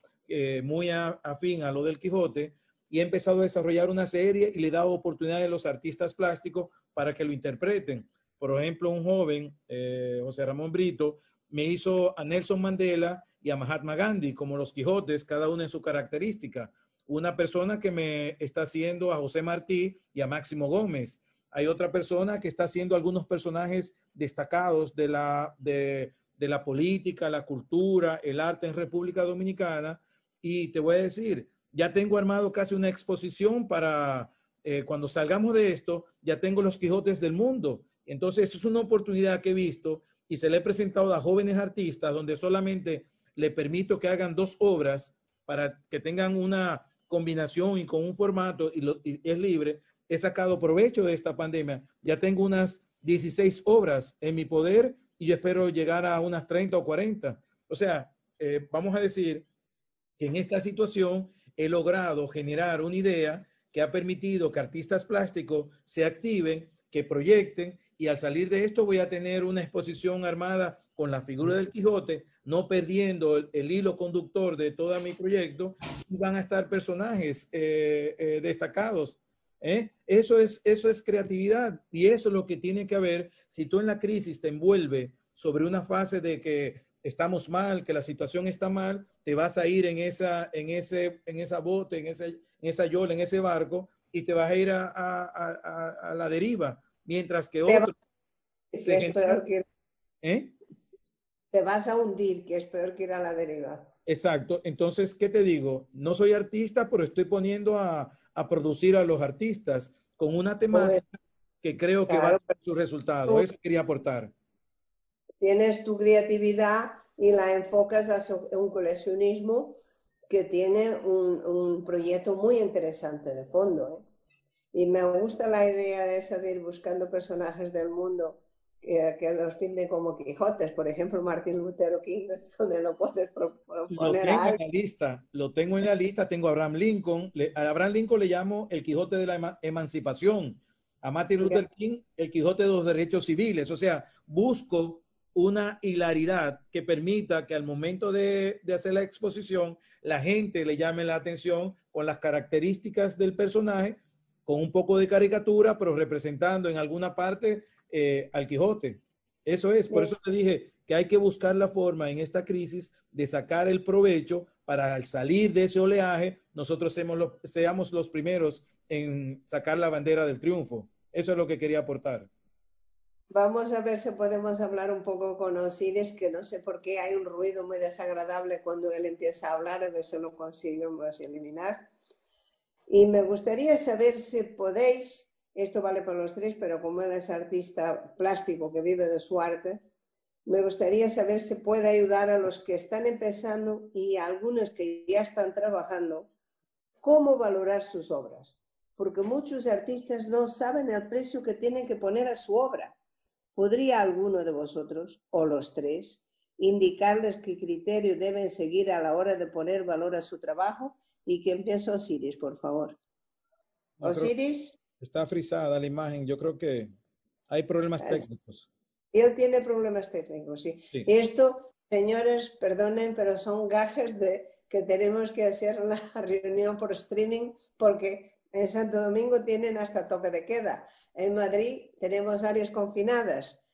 muy afín a lo del Quijote, y he empezado a desarrollar una serie y le he dado oportunidades a los artistas plásticos para que lo interpreten. Por ejemplo, un joven, eh, José Ramón Brito, me hizo a Nelson Mandela y a Mahatma Gandhi como los Quijotes, cada uno en su característica. Una persona que me está haciendo a José Martí y a Máximo Gómez. Hay otra persona que está haciendo algunos personajes destacados de la, de, de la política, la cultura, el arte en República Dominicana. Y te voy a decir, ya tengo armado casi una exposición para eh, cuando salgamos de esto, ya tengo los Quijotes del mundo. Entonces, es una oportunidad que he visto y se le he presentado a jóvenes artistas donde solamente le permito que hagan dos obras para que tengan una combinación y con un formato y, y es libre. He sacado provecho de esta pandemia. Ya tengo unas 16 obras en mi poder y yo espero llegar a unas 30 o 40. O sea, eh, vamos a decir que en esta situación he logrado generar una idea que ha permitido que artistas plásticos se activen, que proyecten y al salir de esto voy a tener una exposición armada con la figura del Quijote, no perdiendo el, hilo conductor de todo mi proyecto van a estar personajes eh, eh, destacados ¿Eh? Eso, es, eso es creatividad y eso es lo que tiene que haber si tú en la crisis te envuelve sobre una fase de que estamos mal, que la situación está mal, te vas a ir en esa, en ese, en esa bote, en, ese, en esa yola, en ese barco y te vas a ir a, a, la deriva, mientras que otro... es peor que... ¿Eh? Te vas a hundir, que es peor que ir a la deriva. Exacto. Entonces, ¿qué te digo? No soy artista, pero estoy poniendo a, a producir a los artistas con una temática que creo que va a dar su resultado. Eso quería aportar. Tienes tu creatividad y la enfocas a un coleccionismo que tiene un, proyecto muy interesante de fondo. ¿eh? Y me gusta la idea de esa de ir buscando personajes del mundo que, los pinten como Quijotes, por ejemplo, Martin Luther King, donde lo puedes poner lo tengo en la lista, lo tengo en la lista, tengo a Abraham Lincoln, a Abraham Lincoln le llamo el Quijote de la emancipación, a Martin Luther King el Quijote de los derechos civiles, o sea, busco una hilaridad que permita que al momento de, de hacer la exposición la gente le llame la atención con las características del personaje, con un poco de caricatura, pero representando en alguna parte eh, al Quijote. Eso es, por eso te dije que hay que buscar la forma en esta crisis de sacar el provecho para al salir de ese oleaje, nosotros seamos, seamos los primeros en sacar la bandera del triunfo. Eso es lo que quería aportar. Vamos a ver si podemos hablar un poco con Osiris, que no sé por qué hay un ruido muy desagradable cuando él empieza a hablar, a ver si lo conseguimos eliminar. Y me gustaría saber si podéis esto vale para los tres, pero como él es artista plástico que vive de su arte, me gustaría saber si puede ayudar a los que están empezando y a algunos que ya están trabajando, cómo valorar sus obras. Porque muchos artistas no saben el precio que tienen que poner a su obra. ¿Podría alguno de vosotros, o los tres, indicarles qué criterio deben seguir a la hora de poner valor a su trabajo? Y que empiece Osiris, por favor. Osiris. Está frisada la imagen. Yo creo que hay problemas técnicos. Él tiene problemas técnicos, sí. Esto, señores, perdonen, pero son gajes de que tenemos que hacer la reunión por streaming porque en Santo Domingo tienen hasta toque de queda. En Madrid tenemos áreas confinadas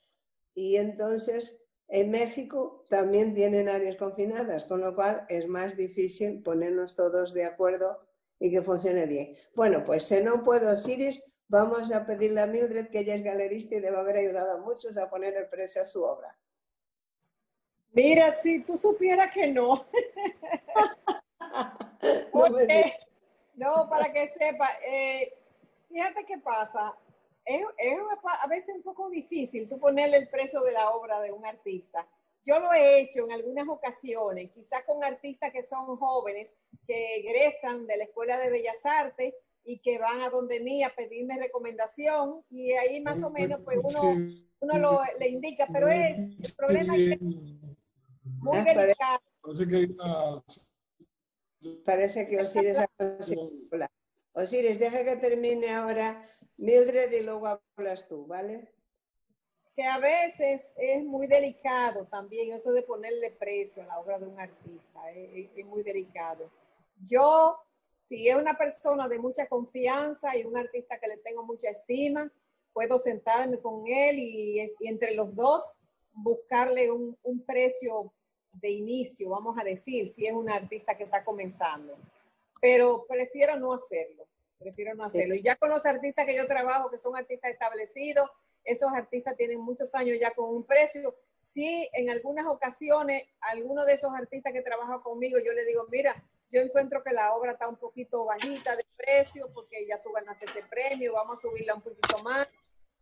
y entonces en México también tienen áreas confinadas, con lo cual es más difícil ponernos todos de acuerdo y que funcione bien. Bueno, pues si no puedo, Osiris, vamos a pedirle a Mildred, que ella es galerista y debe haber ayudado a muchos a poner el precio a su obra. Mira, si tú supieras que no. no, para que sepa, eh, fíjate qué pasa. Es, es, a veces un poco difícil tú ponerle el precio de la obra de un artista yo lo he hecho en algunas ocasiones, quizás con artistas que son jóvenes, que egresan de la Escuela de Bellas Artes y que van a donde mí a pedirme recomendación y ahí más o menos pues uno, uno lo, le indica, pero es, el problema es muy delicado. Parece que Osiris ha Osiris, deja que termine ahora Mildred y luego hablas tú, ¿vale? que a veces es muy delicado también eso de ponerle precio a la obra de un artista, es, muy delicado. Yo, si es una persona de mucha confianza y un artista que le tengo mucha estima, puedo sentarme con él y, entre los dos buscarle un, un, precio de inicio, vamos a decir, si es un artista que está comenzando. Pero prefiero no hacerlo, prefiero no hacerlo. Y ya con los artistas que yo trabajo, que son artistas establecidos, esos artistas tienen muchos años ya con un precio. sí, en algunas ocasiones, algunos de esos artistas que trabajan conmigo, yo le digo, mira, yo encuentro que la obra está un poquito bajita de precio porque ya tú ganaste ese premio, vamos a subirla un poquito más.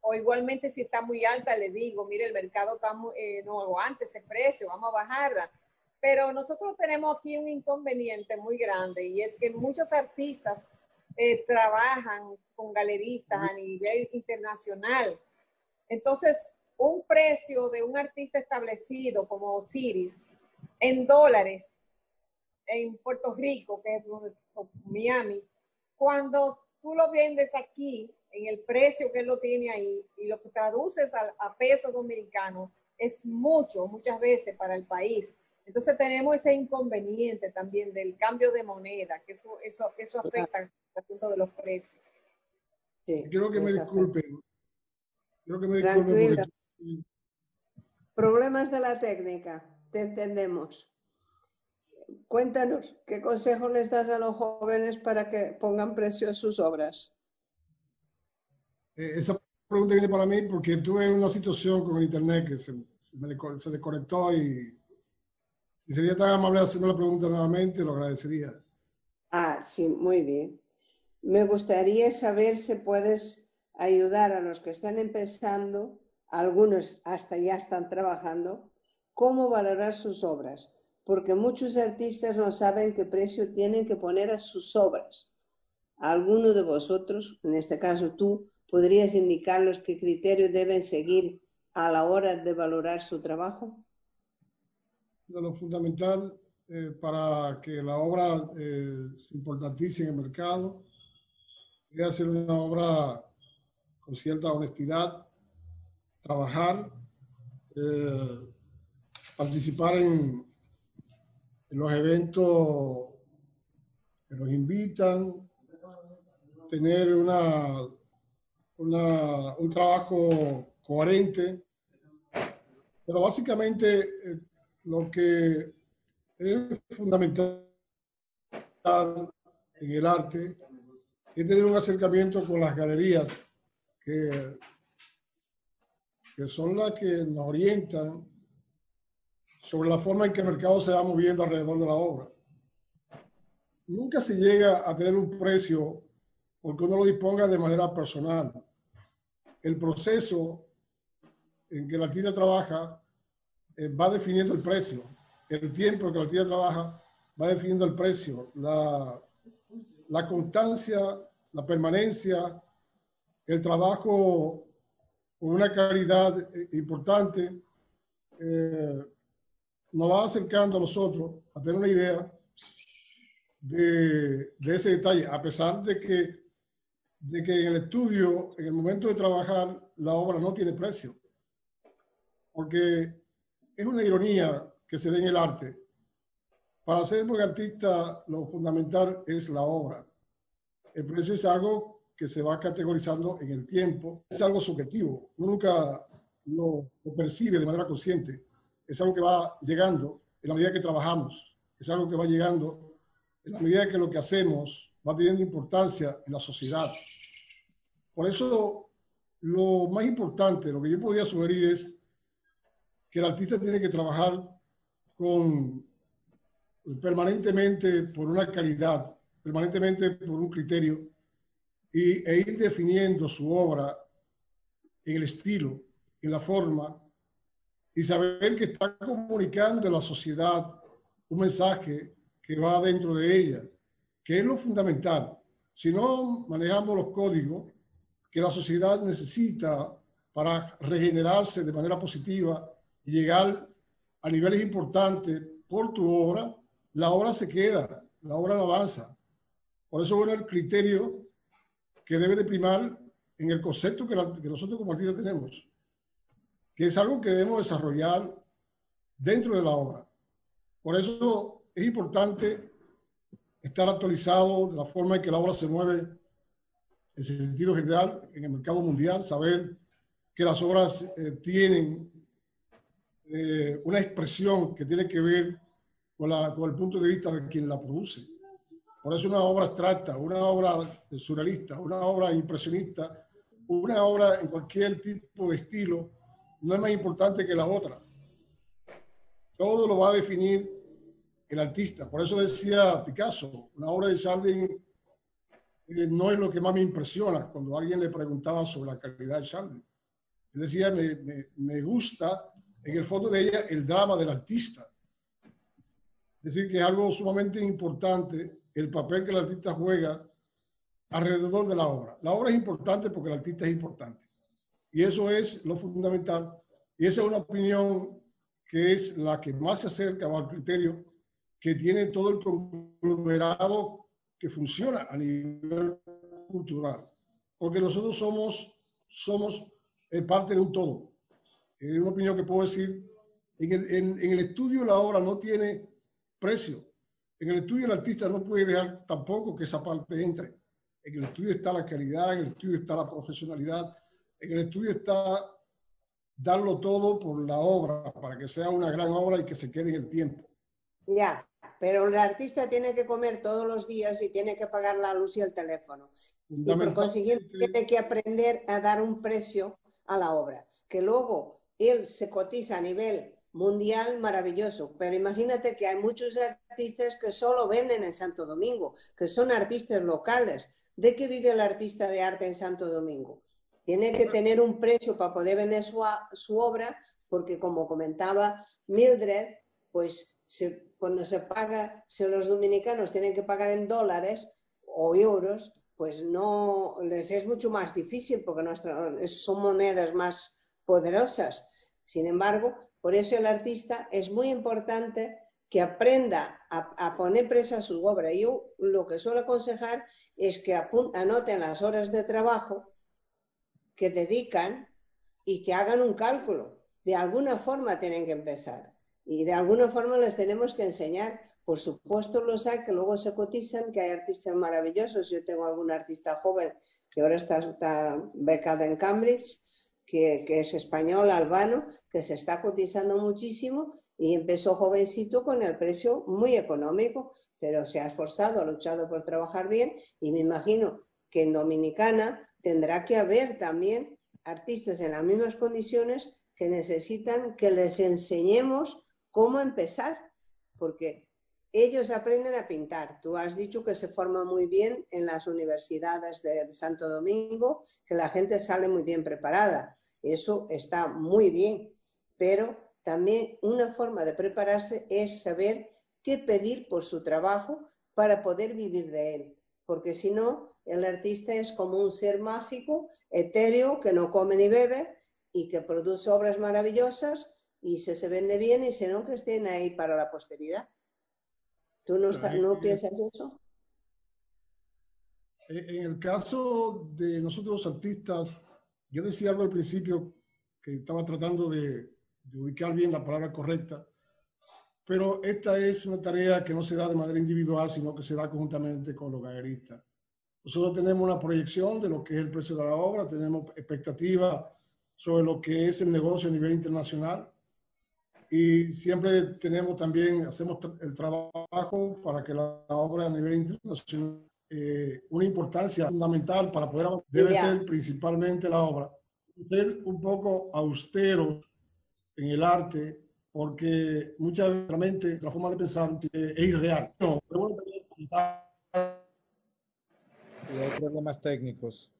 O igualmente si está muy alta, le digo, mire, el mercado está muy, eh, no aguante ese precio, vamos a bajarla. Pero nosotros tenemos aquí un inconveniente muy grande y es que muchos artistas eh, trabajan con galeristas a nivel internacional. Entonces, un precio de un artista establecido como Osiris en dólares en Puerto Rico, que es Miami, cuando tú lo vendes aquí en el precio que él lo tiene ahí y lo que traduces a, a peso dominicano es mucho, muchas veces para el país. Entonces tenemos ese inconveniente también del cambio de moneda, que eso, eso, eso afecta asunto de los precios. Sí, Quiero que me disculpen. Quiero que me disculpen. Problemas de la técnica, te entendemos. Cuéntanos, ¿qué consejo les das a los jóvenes para que pongan precio a sus obras? Eh, esa pregunta viene para mí porque tuve una situación con el internet que se, me, se desconectó y si sería tan amable hacerme la pregunta nuevamente, lo agradecería. Ah, sí, muy bien. Me gustaría saber si puedes ayudar a los que están empezando, algunos hasta ya están trabajando, cómo valorar sus obras porque muchos artistas no saben qué precio tienen que poner a sus obras. ¿Alguno de vosotros, en este caso tú, podrías indicarlos qué criterio deben seguir a la hora de valorar su trabajo? Lo fundamental eh, para que la obra eh, se importantice en el mercado es hacer una obra con cierta honestidad, trabajar, eh, participar en, en los eventos que nos invitan, tener una, un trabajo coherente, pero básicamente eh, lo que es fundamental en el arte es tener un acercamiento con las galerías que, que son las que nos orientan sobre la forma en que el mercado se va moviendo alrededor de la obra. Nunca se llega a tener un precio porque uno lo disponga de manera personal. El proceso en que la artista trabaja eh, va definiendo el precio. El tiempo que la artista trabaja va definiendo el precio. La constancia, la permanencia, el trabajo con una calidad eh, importante, eh, nos va acercando a nosotros a tener una idea de, ese detalle, a pesar de que, de que en el estudio, en el momento de trabajar, la obra no tiene precio. Porque es una ironía que se dé en el arte. Para ser buen artista, lo fundamental es la obra. El precio es algo que se va categorizando en el tiempo, es algo subjetivo, nunca lo, lo percibe de manera consciente es algo que va llegando en la medida que trabajamos, es algo que va llegando en la medida que lo que hacemos va teniendo importancia en la sociedad. Por eso, lo más importante, lo que yo podría sugerir es que el artista tiene que trabajar con permanentemente por una calidad, permanentemente por un criterio y, e ir definiendo su obra en el estilo, en la forma, y saber que está comunicando a la sociedad un mensaje que va dentro de ella, que es lo fundamental. Si no manejamos los códigos que la sociedad necesita para regenerarse de manera positiva y llegar a niveles importantes por tu obra, la obra se queda, la obra no avanza. Por eso, bueno, el criterio que debe de primar en el concepto que, nosotros como artistas tenemos que es algo que debemos desarrollar dentro de la obra. Por eso es importante estar actualizado de la forma en que la obra se mueve en sentido general en el mercado mundial, saber que las obras eh, tienen eh, una expresión que tiene que ver con, el punto de vista de quien la produce. Por eso una obra abstracta, una obra surrealista, una obra impresionista, una obra en cualquier tipo de estilo, no es más importante que la otra. todo lo va a definir el artista. Por eso decía Picasso, una obra de Chardin eh, no es lo que más me impresiona cuando alguien le preguntaba sobre la calidad de Chardin. Decía, me gusta en el fondo de ella el drama del artista. Es decir, que es algo sumamente importante el papel que el artista juega alrededor de la obra. La obra es importante porque el artista es importante. Y eso es lo fundamental. Y esa es una opinión que es la que más se acerca al criterio que tiene todo el conglomerado que funciona a nivel cultural. Porque nosotros somos, somos eh, parte de un todo. Es una opinión que puedo decir. En en el estudio la obra no tiene precio. En el estudio el artista no puede dejar tampoco que esa parte entre. En el estudio está la calidad, en el estudio está la profesionalidad, en el estudio está darlo todo por la obra para que sea una gran obra y que se quede en el tiempo. Ya, pero el artista tiene que comer todos los días y tiene que pagar la luz y el teléfono. Y por consiguiente tiene que aprender a dar un precio a la obra, que luego él se cotiza a nivel mundial maravilloso, pero imagínate que hay muchos artistas que solo venden en Santo Domingo, que son artistas locales. ¿De qué vive el artista de arte en Santo Domingo? Tiene que tener un precio para poder vender su, su obra, porque como comentaba Mildred, pues cuando se paga, si los dominicanos tienen que pagar en dólares o euros, pues no les es mucho más difícil porque son monedas más poderosas. Sin embargo, por eso el artista es muy importante que aprenda a, poner precio a su obra. Yo lo que suelo aconsejar es que anoten las horas de trabajo que dedican y que hagan un cálculo. De alguna forma tienen que empezar y de alguna forma les tenemos que enseñar. Por supuesto los hay que luego se cotizan, que hay artistas maravillosos. Yo tengo algún artista joven que ahora está, está en Cambridge que, es español, albano, que se está cotizando muchísimo y empezó jovencito con el precio muy económico, pero se ha esforzado, ha luchado por trabajar bien y me imagino que en Dominicana tendrá que haber también artistas en las mismas condiciones que necesitan que les enseñemos cómo empezar, porque ellos aprenden a pintar. Tú has dicho que se forma muy bien en las universidades de Santo Domingo, que la gente sale muy bien preparada. Eso está muy bien, pero también una forma de prepararse es saber qué pedir por su trabajo para poder vivir de él, porque si no, el artista es como un ser mágico, etéreo, que no come ni bebe y que produce obras maravillosas y se, se vende bien y si no, que estén ahí para la posteridad. ¿Tú no, no piensas eso? En el caso de nosotros los artistas, yo decía algo al principio que estaba tratando de, ubicar bien la palabra correcta, pero esta es una tarea que no se da de manera individual, sino que se da conjuntamente con los galeristas. Nosotros tenemos una proyección de lo que es el precio de la obra, tenemos expectativas sobre lo que es el negocio a nivel internacional y siempre tenemos también, hacemos el trabajo para que la obra a nivel internacional eh, una importancia fundamental para poder avanzar debe ser principalmente la obra. Ser un poco austeros en el arte, porque muchas veces la forma de pensar es irreal. No, pero hay problemas técnicos.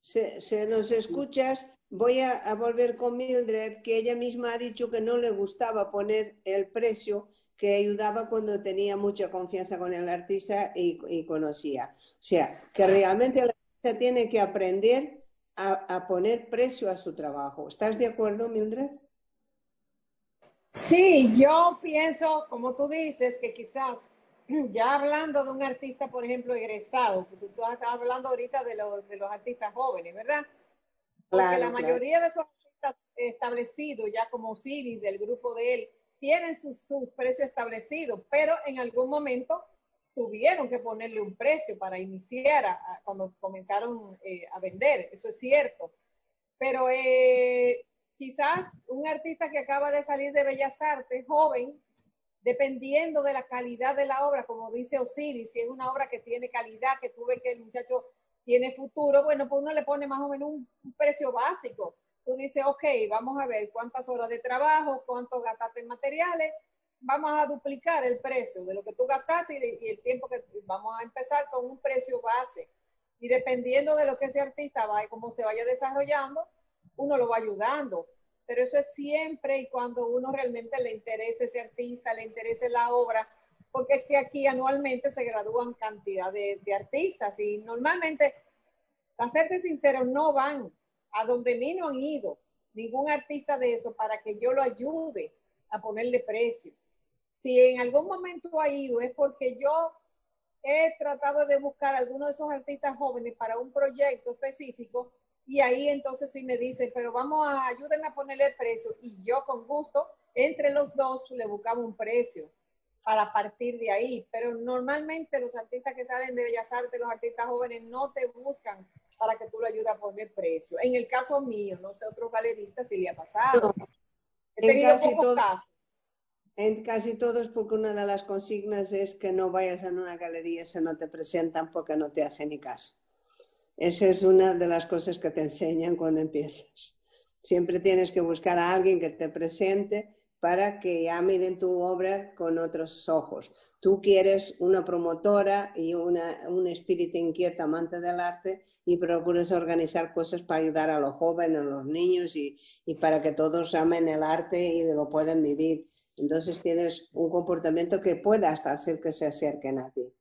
Se, se, nos escuchas, voy a, a volver con Mildred, que ella misma ha dicho que no le gustaba poner el precio que ayudaba cuando tenía mucha confianza con el artista y, conocía. O sea, que realmente el artista tiene que aprender a, poner precio a su trabajo. ¿Estás de acuerdo, Mildred? Sí, yo pienso, como tú dices, que quizás ya hablando de un artista, por ejemplo, egresado, tú, estás hablando ahorita de los, de los artistas jóvenes, ¿verdad? Porque la mayoría de esos artistas establecidos, ya como Siri, del grupo de él, tienen sus, precios establecidos, pero en algún momento tuvieron que ponerle un precio para iniciar cuando comenzaron eh, a vender, eso es cierto. Pero eh, quizás un artista que acaba de salir de Bellas Artes, joven, dependiendo de la calidad de la obra, como dice Osiris, si es una obra que tiene calidad, que tú ves que el muchacho tiene futuro, bueno, pues uno le pone más o menos un precio básico tú dices, ok, vamos a ver cuántas horas de trabajo, cuánto gastaste en materiales vamos a duplicar el precio de lo que tú gastaste y, el tiempo que vamos a empezar con un precio base. Y dependiendo de lo que ese artista va y cómo se vaya desarrollando, uno lo va ayudando. Pero eso es siempre y cuando uno realmente le interese ese artista, le interese la obra, porque es que aquí anualmente se gradúan cantidad de, de artistas y normalmente, para serte sincero, no van a donde mí no han ido ningún artista de eso para que yo lo ayude a ponerle precio. Si en algún momento ha ido es porque yo he tratado de buscar a alguno de esos artistas jóvenes para un proyecto específico y ahí entonces sí me dicen, pero vamos a ayúdenme a ponerle precio y yo con gusto entre los dos le buscamos un precio para partir de ahí. Pero normalmente los artistas que salen de Bellas Artes, los artistas jóvenes, no te buscan para que tú lo ayudes a poner precio. En el caso mío, no sé, otros galeristas si le ha pasado. en casi todos, casos. En casi todos, porque una de las consignas es que no vayas a una galería si no te presentan porque no te hacen ni caso. Esa es una de las cosas que te enseñan cuando empiezas. Siempre tienes que buscar a alguien que te presente para que ya miren tu obra con otros ojos. Tú quieres una promotora y una, un espíritu inquieto amante del arte y procuras organizar cosas para ayudar a los jóvenes, a los niños y, y para que todos amen el arte y lo puedan vivir. Entonces tienes un comportamiento que puede hasta hacer que se acerquen a ti.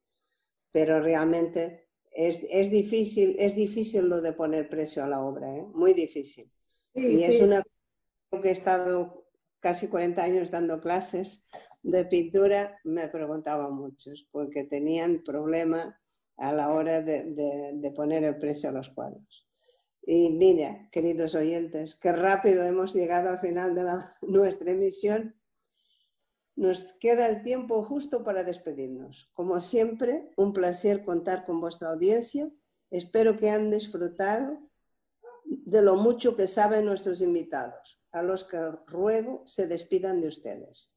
Pero realmente es, es difícil, es difícil lo de poner precio a la obra, ¿eh? muy difícil. y es una que he estado casi 40 años dando clases de pintura, me preguntaban muchos, porque tenían problema a la hora de, poner el precio a los cuadros. Y mira, queridos oyentes, qué rápido hemos llegado al final de nuestra emisión. Nos queda el tiempo justo para despedirnos. Como siempre, un placer contar con vuestra audiencia. Espero que han disfrutado de lo mucho que saben nuestros invitados a los que ruego se despidan de ustedes.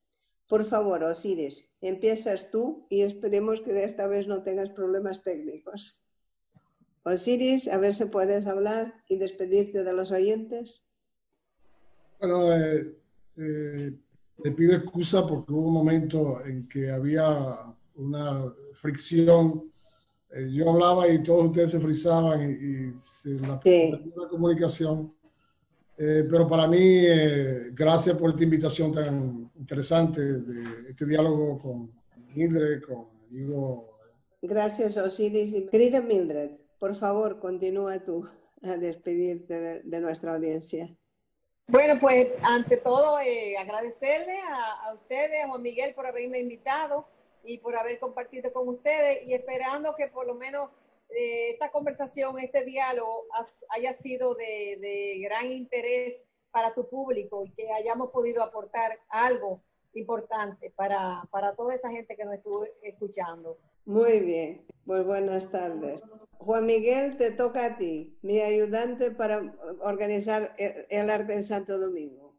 Por favor, Osiris, empiezas tú y esperemos que de esta vez no tengas problemas técnicos. Osiris, a ver si puedes hablar y despedirte de los oyentes. Bueno, eh, eh, te pido excusa porque hubo un momento en que había una fricción. Eh, yo hablaba y todos ustedes se frizaban y, se la, la comunicación. Eh, pero para mí, eh, gracias por esta invitación tan interesante de este diálogo con Mildred, con amigo. Gracias, Osiris. Querida Mildred, por favor, continúa tú a despedirte de, nuestra audiencia. Bueno, pues ante todo, eh, agradecerle a, a, ustedes, a Juan Miguel, por haberme invitado y por haber compartido con ustedes y esperando que por lo menos eh, esta conversación, este diálogo haya sido de, gran interés para tu público y que hayamos podido aportar algo importante para, para toda esa gente que nos estuvo escuchando. Muy bien, pues buenas tardes. Juan Miguel, te toca a ti, mi ayudante para organizar el arte en Santo Domingo.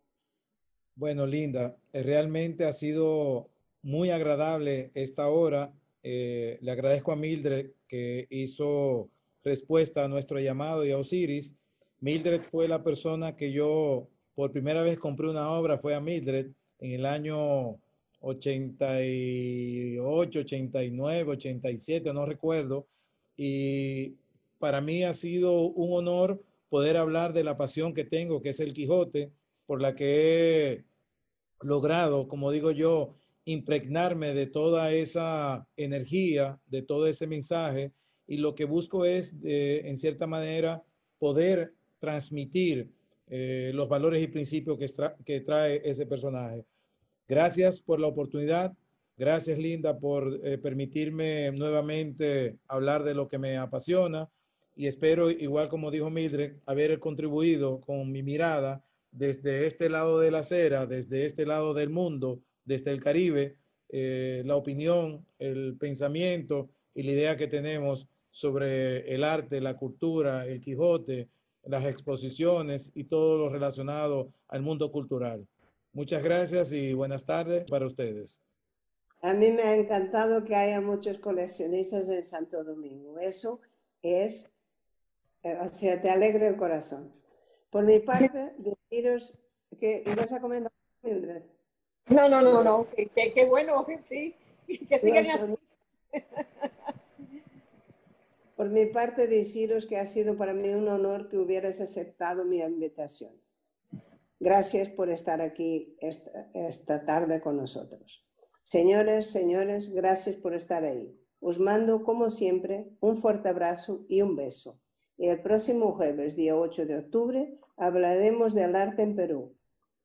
Bueno, Linda, realmente ha sido muy agradable esta hora eh, le agradezco a Mildred que hizo respuesta a nuestro llamado y a Osiris. Mildred fue la persona que yo por primera vez compré una obra, fue a Mildred en el año 88, 89, 87, no recuerdo. Y para mí ha sido un honor poder hablar de la pasión que tengo, que es el Quijote, por la que he logrado, como digo yo, impregnarme de toda esa energía, de todo ese mensaje, y lo que busco es, en cierta manera, poder transmitir eh, los valores y principios que, que trae ese personaje. Gracias por la oportunidad. Gracias, Linda, por eh, permitirme nuevamente hablar de lo que me apasiona y espero, igual como dijo Mildred, haber contribuido con mi mirada desde este lado de la acera, desde este lado del mundo, desde el Caribe eh, la opinión, el pensamiento y la idea que tenemos sobre el arte, la cultura, el Quijote, las exposiciones y todo lo relacionado al mundo cultural. Muchas gracias y buenas tardes para ustedes. A mí me ha encantado que haya muchos coleccionistas en Santo Domingo. Eso es, eh, o sea, te alegra el corazón. Por mi parte, deciros que ibas a comentar, Mildred. No, no, no, no, qué bueno, sí, que sigan así. Por mi parte, deciros que ha sido para mí un honor que hubieras aceptado mi invitación. Gracias por estar aquí esta, tarde con nosotros. Señores, señores, gracias por estar ahí. Os mando, como siempre, un fuerte abrazo y un beso. Y el próximo jueves, día 8 de octubre, hablaremos del arte en Perú.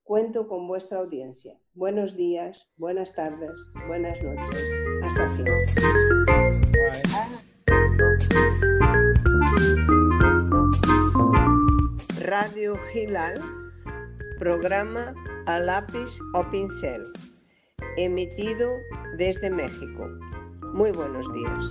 Cuento con vuestra audiencia. Buenos días, buenas tardes, buenas noches. Hasta siempre. Radio Gilal, programa a lápiz o pincel, emitido desde México. Muy buenos días.